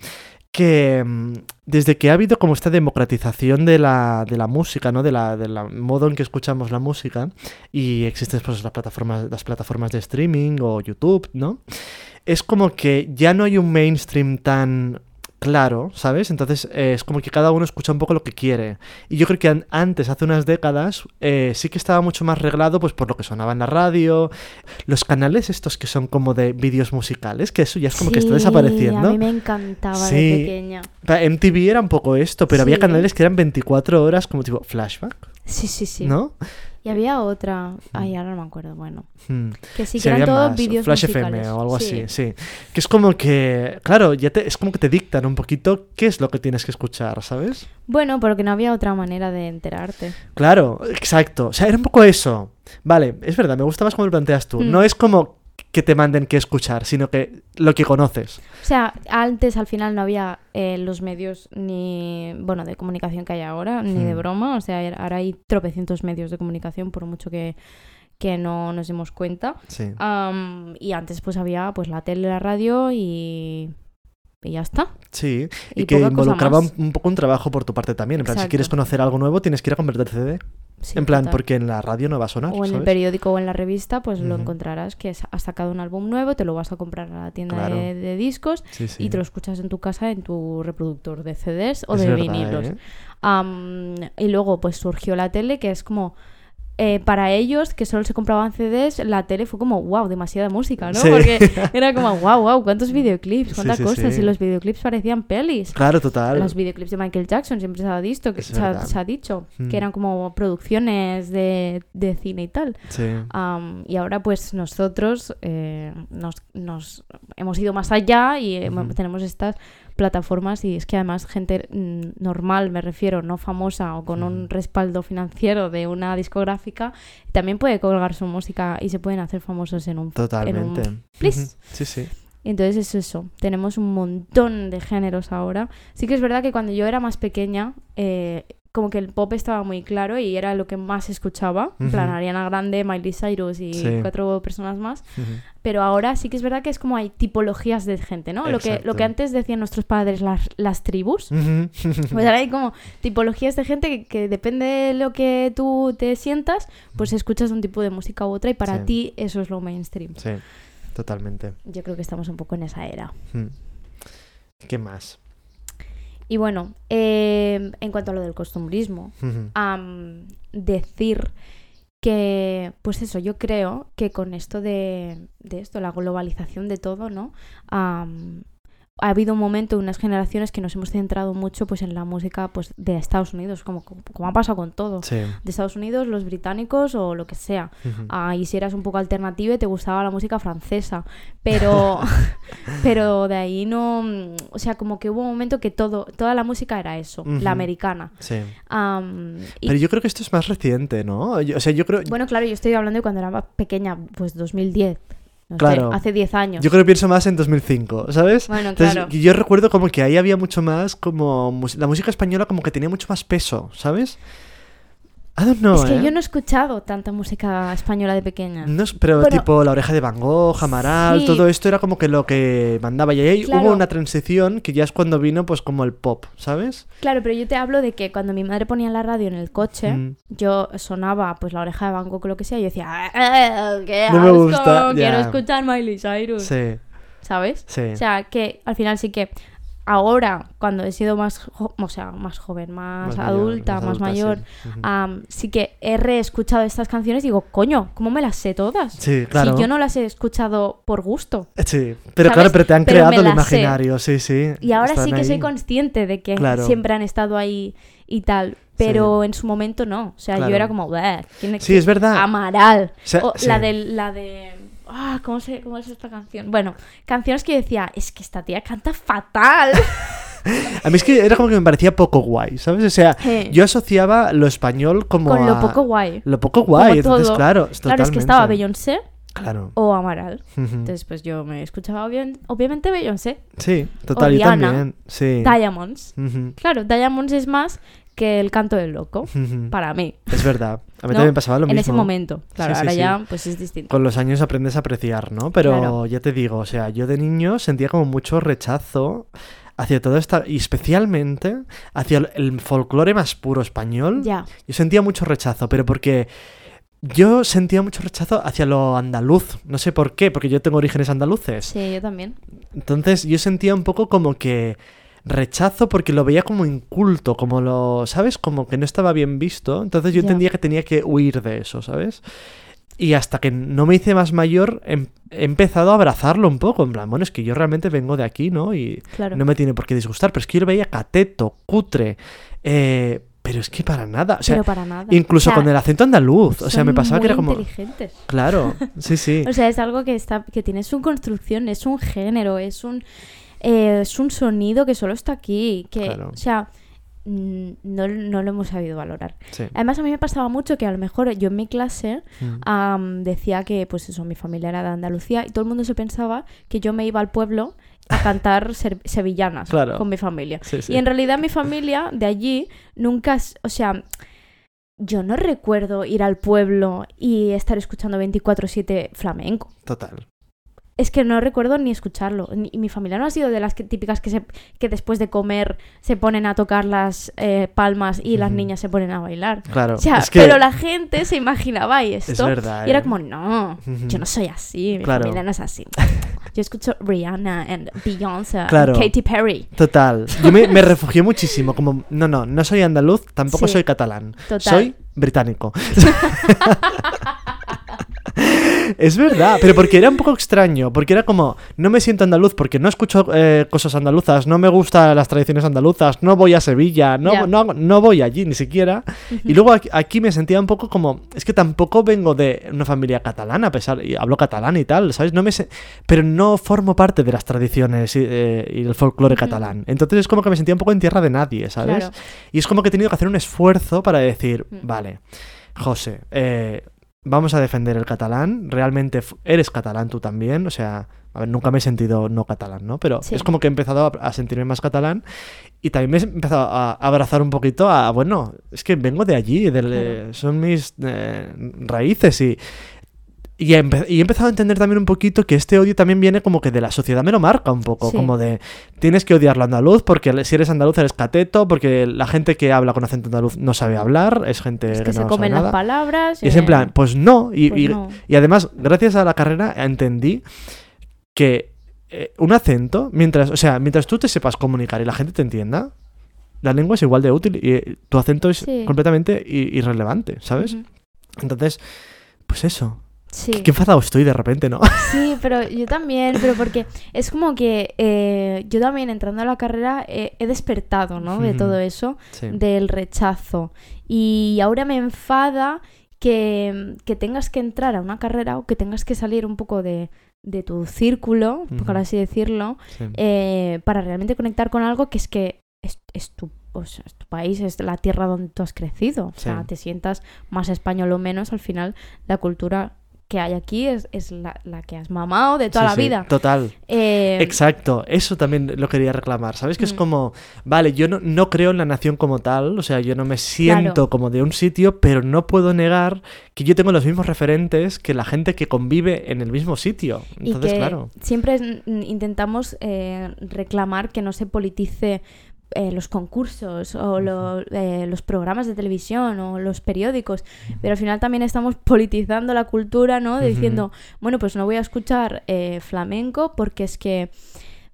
que mm, desde que ha habido como esta democratización de la, de la música, ¿no? De la, de la modo en que escuchamos la música y existen pues las plataformas, las plataformas de streaming o YouTube, ¿no? Es como que ya no hay un mainstream tan claro, ¿sabes? Entonces eh, es como que cada uno escucha un poco lo que quiere. Y yo creo que an- antes, hace unas décadas, eh, sí que estaba mucho más reglado pues por lo que sonaba en la radio, los canales estos que son como de vídeos musicales, que eso ya es como que está desapareciendo. A mí me encantaba Sí. de pequeña. MTV era un poco esto, pero había canales que eran 24 horas como tipo flashback, Sí, sí, sí. ¿no? Y había otra, ay, ahora no me acuerdo, bueno. Hmm. Que sí, Sí, que eran había todos vídeos Flash musicales. FM o algo Sí. así, sí. Que es como que, claro, ya te, es como que te dictan un poquito qué es lo que tienes que escuchar, ¿sabes? Bueno, porque no había otra manera de enterarte. Claro, exacto. O sea, era un poco eso. Vale, es verdad, me gusta más como lo planteas tú. Mm. No es como que te manden qué escuchar, sino que lo que conoces. O sea, antes al final no había eh, los medios ni, bueno, de comunicación que hay ahora, ni de Hmm. broma. O sea, ahora hay tropecientos medios de comunicación, por mucho que, que no nos demos cuenta. Sí. Am, y antes pues había pues la tele, la radio y, y ya está. Sí, y, y que involucraba un, poco un trabajo por tu parte también. En plan, si quieres conocer algo nuevo, tienes que ir a el CD. Sí, en plan, total. porque en la radio no va a sonar. O en el periódico o en la revista, pues lo encontrarás que ha sacado un álbum nuevo, te lo vas a comprar a la tienda Claro. de, de discos Sí, sí. y te lo escuchas en tu casa en tu reproductor de CDs o Es de verdad, vinilos. ¿eh? Y luego pues surgió la tele, que es como... eh, para ellos, que solo se compraban CDs, la tele fue como, wow, demasiada música, ¿no? Sí. Porque era como, wow, wow, cuántos videoclips, cuántas sí, cosas. Y los videoclips parecían pelis. Claro, total. Los videoclips de Michael Jackson siempre se ha visto, que se ha, verdad. se ha dicho, Mm. que eran como producciones de, de cine y tal. Y ahora pues nosotros eh, nos, nos hemos ido más allá y Ujú. tenemos estas plataformas y es que además gente mm, normal, me refiero, no famosa o con un respaldo financiero de una discográfica, también puede colgar su música y se pueden hacer famosos en un... Totalmente. En un. Sí, sí. Entonces es eso, tenemos un montón de géneros ahora. Sí que es verdad que cuando yo era más pequeña, eh, como que el pop estaba muy claro y era lo que más escuchaba. En plan. Ariana Grande, Miley Cyrus y Sí. cuatro personas más. Pero ahora sí que es verdad que es como hay tipologías de gente, ¿no? Lo que, lo que antes decían nuestros padres, las, las tribus. Pues ahora hay como tipologías de gente que, que depende de lo que tú te sientas, pues escuchas un tipo de música u otra y para Sí. ti eso es lo mainstream. Sí, totalmente. Yo creo que estamos un poco en esa era. ¿Qué más? Y bueno, eh, en cuanto a lo del costumbrismo, decir que, pues eso, yo creo que con esto de, de esto, la globalización de todo, ¿no? Ha habido un momento, unas generaciones que nos hemos centrado mucho pues en la música pues de Estados Unidos, como, ha pasado con todo. Sí. De Estados Unidos, los británicos o lo que sea. Ah, y si eras un poco alternativa y te gustaba la música francesa. Pero, pero de ahí no. O sea, como que hubo un momento que todo, toda la música era eso, la americana. Sí. Y, Pero yo creo que esto es más reciente, ¿no? Yo- o sea, yo creo, Bueno, claro, yo estoy hablando de cuando era más pequeña, pues 2010. No sé, Claro. hace 10 años. yo creo que pienso más en 2005, ¿sabes? Bueno, Entonces, claro. yo recuerdo como que ahí había mucho más, como la música española como que tenía mucho más peso, ¿sabes? I don't know, es que ¿eh? yo no he escuchado tanta música española de pequeña. No pero tipo La Oreja de Van Gogh, Amaral, sí. todo esto era como que lo que mandaba. Y ahí Claro. hubo una transición que ya es cuando vino pues como el pop, ¿sabes? Claro, pero yo te hablo de que cuando mi madre ponía la radio en el coche, Mm. yo sonaba pues la oreja de Van Gogh o lo que sea y yo decía, "Ah, ¡qué No me gusta, Quiero escuchar Miley Cyrus, Sí, ¿sabes? sí. O sea, que al final sí que ahora, cuando he sido más, o sea, más joven, más, adulta, más, adulta, mayor, sí. Que he reescuchado estas canciones y digo, coño, ¿cómo me las sé todas? Sí, claro. Si yo no las he escuchado por gusto. Sí, pero ¿sabes? claro, pero te han Pero creado el sé. imaginario, sí, sí. Y ahora sí que soy consciente de que Claro. siempre han estado ahí y tal. Pero en su momento no. O sea, Claro. yo era como, "Bleh, ¿quién Sí, es verdad. Amaral. O sea, O la de la de. Ah, ¿cómo, se, ¿cómo es esta canción? Bueno, canciones que yo decía, es que esta tía canta fatal. A mí es que era como que me parecía poco guay, ¿sabes? O sea, Eh, yo asociaba lo español como Con lo poco guay. Lo poco guay, Como entonces todo. claro, Claro, es que estaba. Beyoncé Claro. o Amaral. Ujú. Entonces, pues yo me escuchaba obviamente Beyoncé. Sí, total, yo Rihanna. también. Sí. Diamonds. Ujú, Claro, Diamonds es más que el canto del loco. Para mí. Es verdad. A mí ¿no? también me pasaba lo en mismo. ese momento. Claro, Sí, sí, ahora sí. ya pues es distinto. Con los años aprendes a apreciar, ¿no? Pero Claro. ya te digo, o sea, yo de niño sentía como mucho rechazo hacia todo esto, y especialmente hacia el- el folclore más puro español. Ya. Yo sentía mucho rechazo, pero porque yo sentía mucho rechazo hacia lo andaluz. No sé por qué, porque yo tengo orígenes andaluces. Sí, yo también. Entonces yo sentía un poco como que rechazo porque lo veía como inculto, como lo, ¿sabes? Como que no estaba bien visto. Entonces yo entendía que tenía que huir de eso, ¿sabes? Y hasta que no me hice más mayor, em- he empezado a abrazarlo un poco. En plan, bueno, es que yo realmente vengo de aquí, ¿no? Y Claro. no me tiene por qué disgustar. Pero es que yo lo veía cateto, cutre. eh, pero es que para nada. O sea, pero para nada. incluso O sea, con el acento andaluz. O sea, me pasaba que era como. inteligentes. Claro, sí, sí. O sea, es algo que está que tiene su construcción, es un género, es un eh, es un sonido que solo está aquí, que Claro. o sea, no, no lo hemos sabido valorar. sí. Además a mí me pasaba mucho que a lo mejor yo en mi clase Mm. decía que pues eso, mi familia era de Andalucía y todo el mundo se pensaba que yo me iba al pueblo a cantar sevillanas Claro. con mi familia. Sí, sí. Y en realidad mi familia de allí nunca, o sea, yo no recuerdo ir al pueblo y estar escuchando 24/7 flamenco. Total. Es que no recuerdo ni escucharlo. Y mi familia no ha sido de las que- típicas que, se, que después de comer se ponen a tocar las eh, palmas y las niñas se ponen a bailar. Claro. O sea, es que, pero la gente se imaginaba esto. verdad, y era ¿eh? como, no, yo no soy así, mi Claro. familia no es así. Yo escucho Rihanna and Beyoncé Claro. and Katy Perry. Total. Yo me, me refugié muchísimo. Como, no, no, no soy andaluz, tampoco Sí. soy catalán. Total. Soy británico. es verdad, pero porque era un poco extraño. Porque era como, no me siento andaluz porque no escucho eh, cosas andaluzas, no me gustan las tradiciones andaluzas, no voy a Sevilla, no, no, no voy allí ni siquiera. Y luego aquí, aquí me sentía un poco como, es que tampoco vengo de una familia catalana, a pesar, y hablo catalán y tal, ¿sabes? No me se- pero no formo parte de las tradiciones y, eh, y el folclore catalán. Entonces es como que me sentía un poco en tierra de nadie, ¿sabes? Claro. Y es como que he tenido que hacer un esfuerzo para decir, Mm. vale, José, eh, vamos a defender el catalán, realmente eres catalán tú también, o sea, a ver, nunca me he sentido no catalán, ¿no? Pero Sí. es como que he empezado a, sentirme más catalán y también me he empezado a abrazar un poquito a, bueno, es que vengo de allí, del- eh, son mis eh, raíces y... Y he, empe- y he empezado a entender también un poquito que este odio también viene como que de la sociedad me lo marca un poco, Sí. como de tienes que odiar lo andaluz porque si eres andaluz eres cateto, porque la gente que habla con acento andaluz no sabe hablar, es gente Es que, que se no comen las nada. palabras. Y es eh, en plan, pues no. Y, pues y- no. y además, gracias a la carrera entendí que eh, un acento, mientras, o sea, mientras tú te sepas comunicar y la gente te entienda, la lengua es igual de útil y eh, tu acento es Sí. completamente irrelevante, ¿sabes? Entonces, pues eso. Sí. Qué enfadado estoy de repente, ¿no? Sí, pero yo también, pero porque es como que eh, yo también entrando a la carrera eh, he despertado, ¿no? De todo eso, Sí. del rechazo. Y ahora me enfada que, que tengas que entrar a una carrera o que tengas que salir un poco de, de tu círculo, por así decirlo, sí. eh, para realmente conectar con algo que es que es, es tu, o sea, tu país, es la tierra donde tú has crecido. O sea, Sí. te sientas más español o menos, al final la cultura que hay aquí es, es la, la que has mamado de toda Sí, la sí, vida. Total. Eh, Exacto, eso también lo quería reclamar. ¿Sabes? Que es Mm. como, vale, yo no, no creo en la nación como tal, o sea, yo no me siento Claro. como de un sitio, pero no puedo negar que yo tengo los mismos referentes que la gente que convive en el mismo sitio. y Entonces, que claro. siempre mm, intentamos eh, reclamar que no se politice eh, los concursos o lo- eh, los programas de televisión o los periódicos, pero al final también estamos politizando la cultura, ¿no? De. Diciendo, bueno, pues no voy a escuchar eh, flamenco porque es que,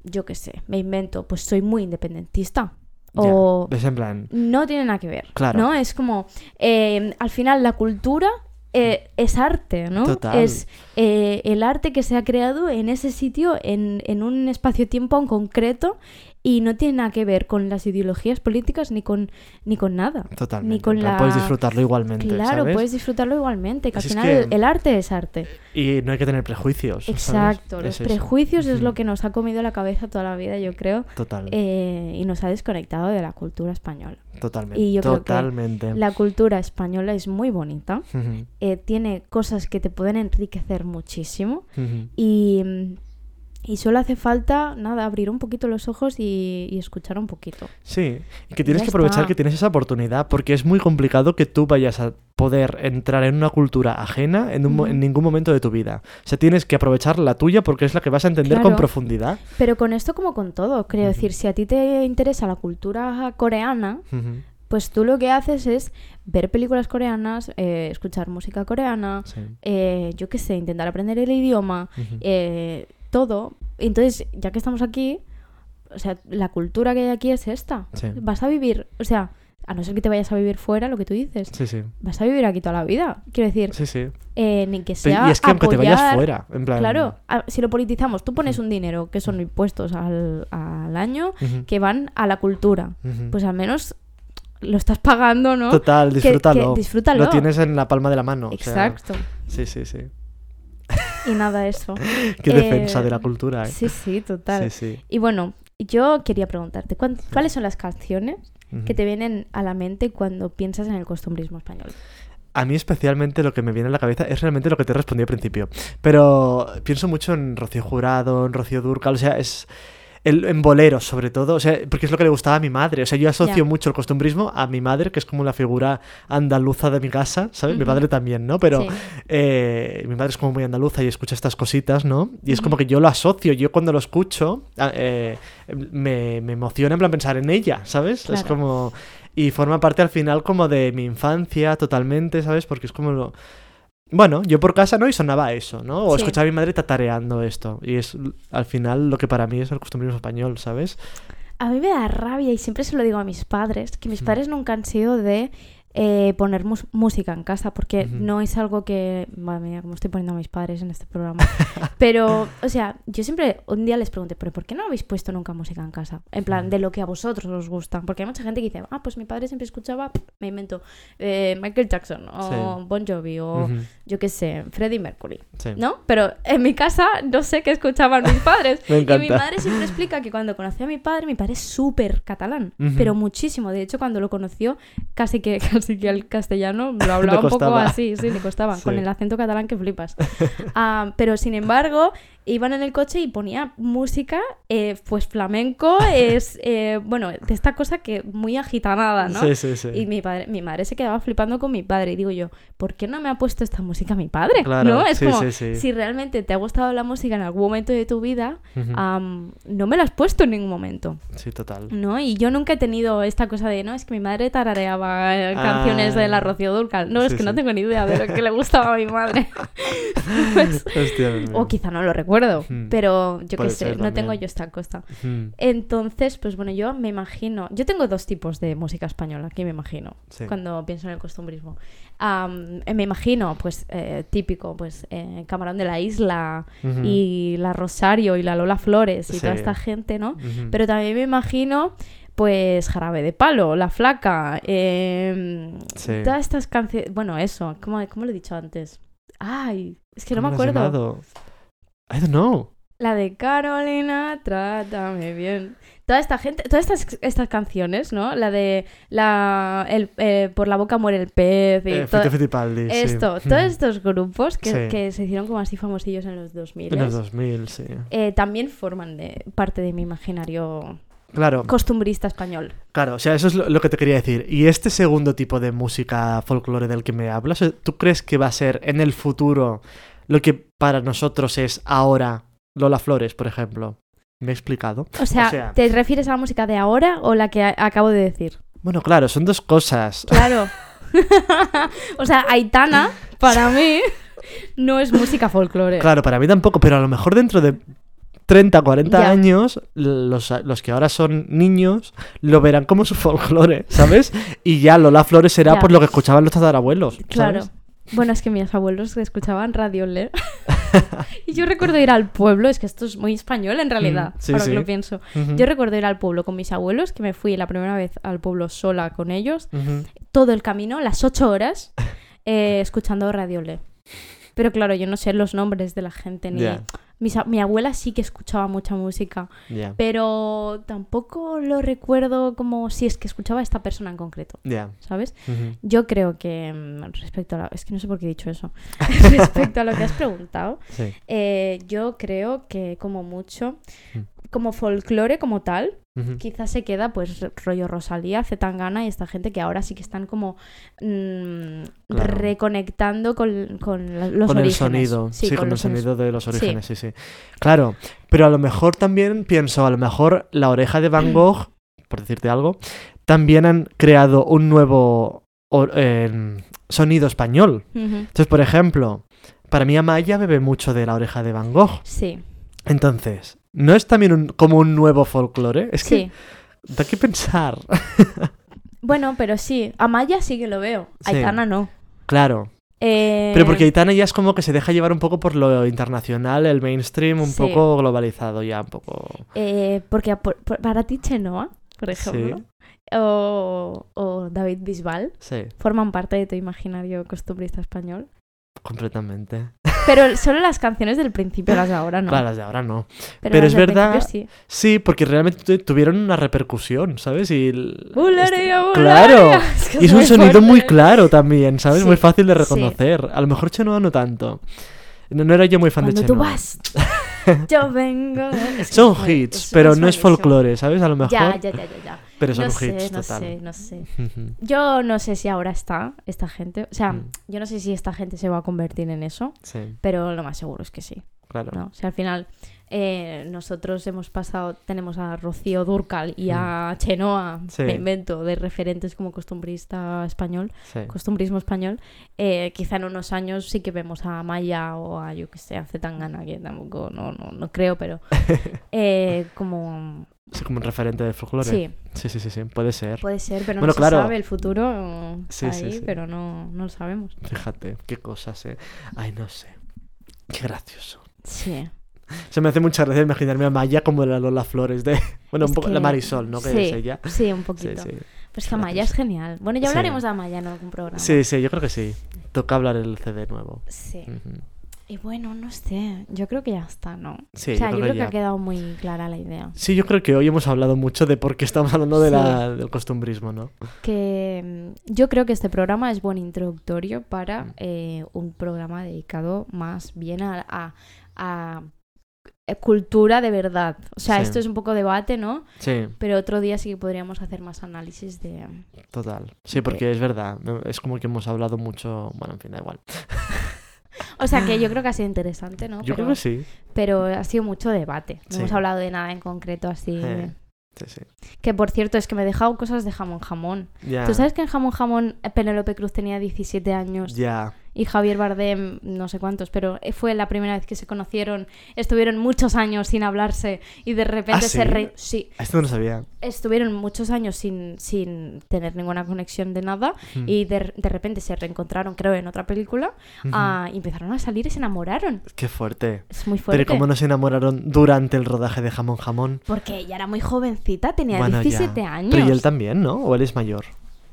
yo qué sé, me invento, pues soy muy independentista. O es en plan, no tiene nada que ver, Claro. ¿no? Es como, eh, al final la cultura eh, es arte, ¿no? Total. Es eh, el arte que se ha creado en ese sitio, en, en un espacio-tiempo en concreto, y no tiene nada que ver con las ideologías políticas ni con, ni con nada. totalmente. Ni con plan, la... Puedes disfrutarlo igualmente, Claro, ¿sabes? puedes disfrutarlo igualmente, que Así al es final que- el arte es arte. Y no hay que tener prejuicios. ¿sabes? Exacto, los Es eso. prejuicios es lo que nos ha comido la cabeza toda la vida, yo creo, Total, eh, y nos ha desconectado de la cultura española. totalmente. y yo creo que totalmente. La cultura española es muy bonita, eh, tiene cosas que te pueden enriquecer muchísimo ujú. y, y solo hace falta, nada, abrir un poquito los ojos y, y escuchar un poquito. Sí, y que tienes Ya que aprovechar está. que tienes esa oportunidad, porque es muy complicado que tú vayas a poder entrar en una cultura ajena en, un ningún momento de tu vida. O sea, tienes que aprovechar la tuya porque es la que vas a entender con profundidad. Pero con esto como con todo, Ujú. decir, si a ti te interesa la cultura coreana, pues tú lo que haces es ver películas coreanas, eh, escuchar música coreana, sí, eh, yo qué sé, intentar aprender el idioma, eh, todo. Entonces, ya que estamos aquí, o sea, la cultura que hay aquí es esta. Sí. Vas a vivir, o sea, a no ser que te vayas a vivir fuera, lo que tú dices, Sí, sí. vas a vivir aquí toda la vida. Quiero decir, Sí, sí. eh, ni que sea y es que aunque te vayas fuera, en plan... Claro, a- si lo politizamos, tú pones un dinero, que son impuestos al, al año, que van a la cultura. Pues al menos lo estás pagando, ¿no? Total, que disfrútalo. disfrútalo. Lo tienes en la palma de la mano. o sea, Exacto. sí, sí, sí. Y nada, eso. Qué Eh, defensa de la cultura, ¿eh? Sí, sí, total. Sí, sí. Y bueno, yo quería preguntarte, ¿cuán- ¿cuáles son las canciones que te vienen a la mente cuando piensas en el costumbrismo español? A mí especialmente lo que me viene a la cabeza es realmente lo que te respondí al principio. Pero pienso mucho en Rocío Jurado, en Rocío Durcal, o sea, es... el, en boleros, sobre todo, o sea, porque es lo que le gustaba a mi madre. O sea, yo asocio mucho el costumbrismo a mi madre, que es como la figura andaluza de mi casa, ¿sabes? Mi padre también, ¿no? Pero Sí. eh, mi madre es como muy andaluza y escucha estas cositas, ¿no? Y es como que yo lo asocio, yo cuando lo escucho eh, me, me emociona en plan pensar en ella, ¿sabes? Es como... Y forma parte al final como de mi infancia totalmente, ¿sabes? Porque es como lo... Bueno, yo por casa no y sonaba eso, ¿no? O Sí. escuchaba a mi madre tatareando esto. Y es al final lo que para mí es el costumbrismo español, ¿sabes? A mí me da rabia y siempre se lo digo a mis padres, que mis padres nunca han sido de eh, poner música en casa, porque no es algo que... Madre mía, cómo estoy poniendo a mis padres en este programa. Pero, o sea, yo siempre un día les pregunté, ¿pero por qué no habéis puesto nunca música en casa? En plan, de lo que a vosotros os gusta. Porque hay mucha gente que dice, ah, pues mi padre siempre escuchaba, me invento, eh, Michael Jackson o Sí. Bon Jovi o yo qué sé, Freddie Mercury. sí. ¿No? Pero en mi casa no sé qué escuchaban mis padres. Me Y mi madre siempre explica que cuando conoció a mi padre, mi padre es súper catalán, pero muchísimo. De hecho, cuando lo conoció, casi que, casi que el castellano lo hablaba un poco así, sí, le costaba, Sí. con el acento catalán que flipas. Ah, pero sin embargo, iban en el coche y ponía música, eh, pues flamenco, es, eh, bueno, de esta cosa que muy agitanada, ¿no? Sí, sí, sí. Y mi, padre, mi madre se quedaba flipando con mi padre. Y digo yo, ¿por qué no me ha puesto esta música mi padre? Claro, ¿No? Es sí, como, sí, sí. si realmente te ha gustado la música en algún momento de tu vida, no me la has puesto en ningún momento. Sí, total. ¿No? Y yo nunca he tenido esta cosa de, no, es que mi madre tarareaba Ah. canciones de la Rocío Dúrcal. No, es que no tengo ni idea de lo que le gustaba a mi madre. Pues, Hostia, o quizá no lo recuerdo, Pero yo qué sé, no tengo yo esta cosa. Ujú, Entonces, pues bueno, yo me imagino. Yo tengo dos tipos de música española, que me imagino, Sí. cuando pienso en el costumbrismo. Eh, me imagino, pues, eh, típico, pues, eh, Camarón de la Isla y la Rosario y la Lola Flores y toda esta gente, ¿no? Pero también me imagino, pues, Jarabe de Palo, La Flaca, em, Sí. todas estas canciones. Bueno, eso, ¿cómo, ¿cómo lo he dicho antes? Ay, es que no me ¿Cómo lo has acuerdo. I don't know. La de Carolina, trátame bien. Toda esta gente, todas estas, estas canciones, ¿no? La de la el, eh, por la boca muere el pez y Eh, todo- sí. esto, todos estos grupos que, Sí. que se hicieron como así famosillos en los 2000 En los 2000, sí. eh, también forman de, parte de mi imaginario Claro, costumbrista español. claro, o sea, eso es lo, lo que te quería decir. Y este segundo tipo de música folclore del que me hablas, eh, ¿tú crees que va a ser en el futuro lo que para nosotros es ahora Lola Flores, por ejemplo? ¿Me he explicado? O sea, O sea- ¿te refieres a la música de ahora o la que acabo de decir? Bueno, claro, son dos cosas. Claro. o sea, Aitana, para mí, no es música folclore. Claro, para mí tampoco, pero a lo mejor dentro de 30, 40 Ya. años, los, los que ahora son niños lo verán como su folclore, ¿sabes? Y ya Lola Flores será por lo que escuchaban los tatarabuelos. Claro. Bueno, es que mis abuelos escuchaban Radio Le. y yo recuerdo ir al pueblo, es que esto es muy español en realidad, Mm, sí, ahora sí. que lo pienso. Yo recuerdo ir al pueblo con mis abuelos, que me fui la primera vez al pueblo sola con ellos, todo el camino, las ocho horas, eh, escuchando Radio Le. Pero claro, yo no sé los nombres de la gente, ni... Mis mi abuela sí que escuchaba mucha música, pero tampoco lo recuerdo como si es que escuchaba a esta persona en concreto. ¿sabes? Yo creo que mm, respecto a la... Es que no sé por qué he dicho eso. respecto a lo que has preguntado, Sí. eh, yo creo que como mucho, Mm. como folclore como tal, Quizás se queda pues rollo Rosalía, Zetangana y esta gente que ahora sí que están como mm, Claro. reconectando con, con los con el sonido, sí, con, el sonido de los orígenes, sí. sí, Claro, pero a lo mejor también pienso, a lo mejor la oreja de Van Gogh, por decirte algo, también han creado un nuevo em, sonido español. Entonces, por ejemplo, para mí Amaya bebe mucho de la oreja de Van Gogh. Sí, Entonces, ¿no es también un- como un nuevo folclore? Es que da que pensar. Bueno, pero sí, Amaya sí que lo veo, Sí. Aitana no. claro. Eh, Pero porque Aitana ya es como que se deja llevar un poco por lo internacional, el mainstream, un Sí. poco globalizado ya, un poco... eh, porque por- por- para ti Chenoa, por ejemplo, o, o David Bisbal, forman parte de tu imaginario costumbrista español. completamente. Pero solo las canciones del principio, las de ahora no. Claro, las de ahora no. pero, es verdad- sí. Sí, porque realmente tu- tuvieron una repercusión, ¿sabes? Y el- este-. Claro. Es que Y es un sonido muy claro también, ¿sabes? Sí, Muy fácil de sí. reconocer. A lo mejor Chenoa no tanto. No, no era yo muy fan Cuando de tú Chenoa. vas. Yo vengo. Es que Son hits, pero no es folclore, ¿sabes? A lo mejor. Ya, ya, ya, ya, ya. Pero son no hits, sé, no total. sé, no sé. Yo no sé si ahora está esta gente. O sea, Mm. yo no sé si esta gente se va a convertir en eso, Sí, pero lo más seguro es que sí. claro. ¿no? O sea, al final eh, nosotros hemos pasado, tenemos a Rocío Durcal y a Chenoa, Mm. Sí. me invento, de referentes como costumbrista español, Sí. costumbrismo español. Eh, quizá en unos años sí que vemos a Maya o a, yo que sé, a Zetangana, que tampoco, no, no, no creo, pero eh, como... Sí, como un referente de folclore. Sí, sí, sí, sí, sí, puede ser. puede ser, pero Bueno, no claro. se sabe, el futuro Sí, está sí, ahí, pero no, no lo sabemos. Fíjate, qué cosas, eh. Ay, no sé. Qué gracioso. Sí. Se me hace mucha gracia imaginarme a Maya como la Lola Flores de. Bueno, un poco que- la Marisol, ¿no? Que sí, es ella. Sí, un poquito. sí. Pues que Amaya es genial. Bueno, ya hablaremos de Amaya en algún programa. Sí, sí, yo creo que sí. Toca hablar el CD nuevo. Sí. Y bueno, no sé. Yo creo que ya está, ¿no? Sí, o sea, yo yo creo que que ha quedado muy clara la idea. Sí, yo creo que hoy hemos hablado mucho de por qué estamos hablando de Sí. la, del costumbrismo, ¿no? Que mm, yo creo que este programa es buen introductorio para Mm. eh, un programa dedicado más bien a, a- a, cultura de verdad. O sea, Sí. esto es un poco debate, ¿no? Sí, Pero otro día sí que podríamos hacer más análisis de... total. Sí, porque es verdad. Es como que hemos hablado mucho. Bueno, en fin, da igual. O sea, que yo creo que ha sido interesante, ¿no? Yo pero, creo que sí. pero ha sido mucho debate. No Sí. hemos hablado de nada en concreto así. Eh, Sí, sí. Que por cierto, es que me he dejado cosas de jamón jamón. Ya. ¿Tú sabes que en jamón jamón eh, Penélope Cruz tenía 17 años Ya. Y Javier Bardem no sé cuántos, pero eh, fue la primera vez que se conocieron, estuvieron muchos años sin hablarse y de repente ¿Ah, se re... sí, Esto no lo sabía. estuvieron muchos años sin, sin tener ninguna conexión de nada Mm. y de, de repente se reencontraron, creo, en otra película ah, y empezaron a salir y se enamoraron. Qué fuerte. Es muy fuerte. Pero ¿cómo no se enamoraron durante el rodaje de Jamón Jamón? Porque ella era muy jovencita, tenía Bueno, ya. 17 años. Pero y él también, ¿no? ¿O él es mayor?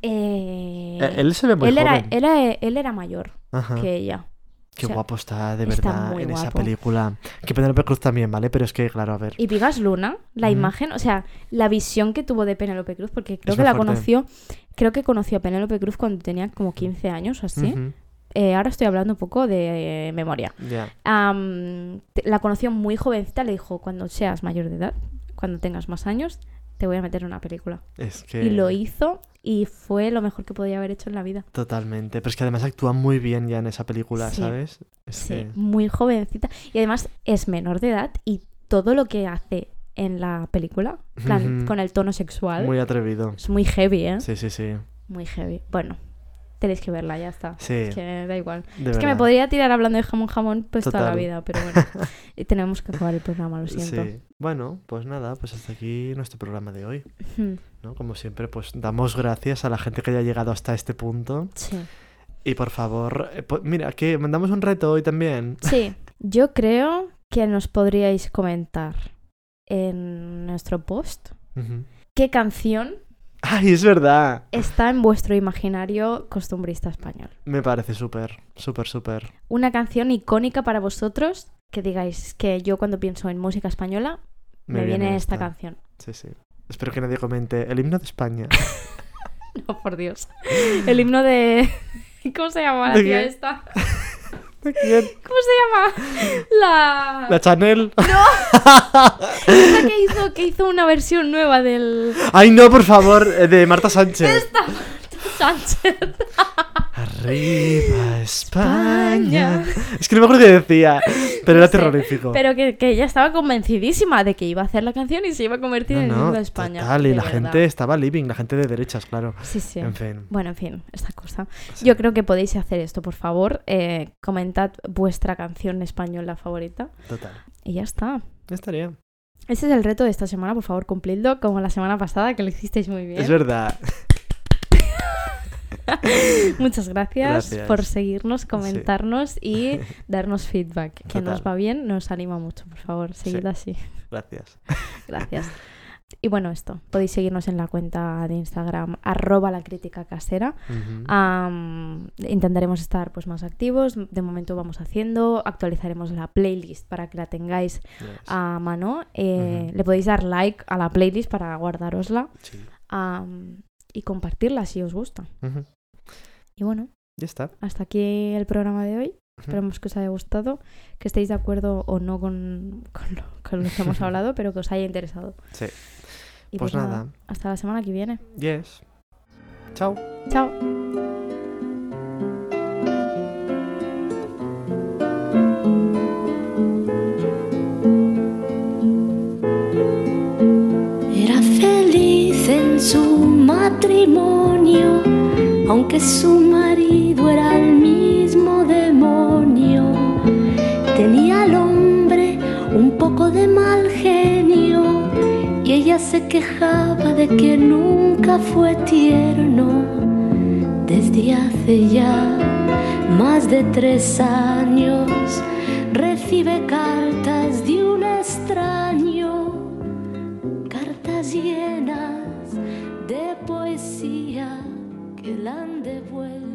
Eh, Eh, Él se ve muy él, joven. era, él era mayor Ajá. que ella. Qué o sea, guapo está, de está verdad, en esa película. Que Penélope Cruz también, ¿vale? Pero es que, claro, a ver. Y Vigas Luna, la imagen, o sea, la visión que tuvo de Penélope Cruz, porque creo Es que la fuerte. conoció, creo que conoció a Penélope Cruz cuando tenía como 15 años o así. Eh, ahora estoy hablando un poco de eh, memoria. La conoció muy jovencita, le dijo, cuando seas mayor de edad, cuando tengas más años, te voy a meter en una película. Es que. Y lo hizo y fue lo mejor que podía haber hecho en la vida. Totalmente. Pero es que además actúa muy bien ya en esa película, Sí. ¿sabes? Es Sí, que- muy jovencita. Y además es menor de edad y todo lo que hace en la película, plan, con el tono sexual, Muy atrevido. es muy heavy, ¿eh? Sí, sí, sí. Muy heavy. Bueno, tenéis que verla, ya está. Sí. Es que da igual. es que me podría tirar hablando de jamón jamón pues toda la vida, pero bueno. y tenemos que acabar el programa, lo siento. Sí. Bueno, pues nada, pues hasta aquí nuestro programa de hoy. ¿no? Como siempre, pues damos gracias a la gente que haya llegado hasta este punto. Sí. Y por favor, eh, po- mira, que mandamos un reto hoy también. Sí, yo creo que nos podríais comentar en nuestro post qué canción ¡Ay, es verdad! está en vuestro imaginario costumbrista español. Me parece súper, súper, súper. Una canción icónica para vosotros que digáis que yo cuando pienso en música española me, viene esta canción. Sí, sí. Espero que nadie comente el himno de España. No, por Dios. El himno de... ¿Cómo se llama la ¿De tía esta? ¿Cómo se llama? La... La Chanel. esta que hizo, que hizo una versión nueva del... Ay, no, por favor, eh, de Marta Sánchez. Esta Sánchez. Arriba España. Es que no me acuerdo qué decía, pero era No sé, terrorífico. Pero que, que ella estaba convencidísima de que iba a hacer la canción y se iba a convertir No, en el no, de España. total, y la verdad. gente estaba living, la gente de derechas, claro. Sí, sí. En fin. Bueno, en fin, esta cosa. Sí. Yo creo que podéis hacer esto, por favor. Eh, comentad vuestra canción española favorita. Total. Y ya está. Ya estaría. Este es el reto de esta semana, por favor, cumplidlo como la semana pasada, que lo hicisteis muy bien. Es verdad. Muchas gracias, Gracias. por seguirnos, comentarnos y darnos feedback. Que nos va bien, nos anima mucho, por favor, seguid Sí. así. Gracias. Gracias. Y bueno, esto, podéis seguirnos en la cuenta de Instagram, arroba la crítica casera. Intentaremos estar pues más activos. De momento vamos haciendo. Actualizaremos la playlist para que la tengáis Yes. a mano. Eh. Le podéis dar like a la playlist para guardarosla Sí. Y compartirla si os gusta. Y bueno, Ya está. hasta aquí el programa de hoy. Esperemos que os haya gustado, que estéis de acuerdo o no con, con lo, con lo que hemos hablado, pero que os haya interesado. Sí. Y Pues nada. Hasta la semana que viene. Yes. Chao. Chao. Era feliz en su matrimonio, aunque su marido era el mismo demonio. Tenía al hombre un poco de mal genio y ella se quejaba de que nunca fue tierno. Desde hace ya más de tres años recibe cartas de un extraño cartas llenas de poesía que le han devuelto la.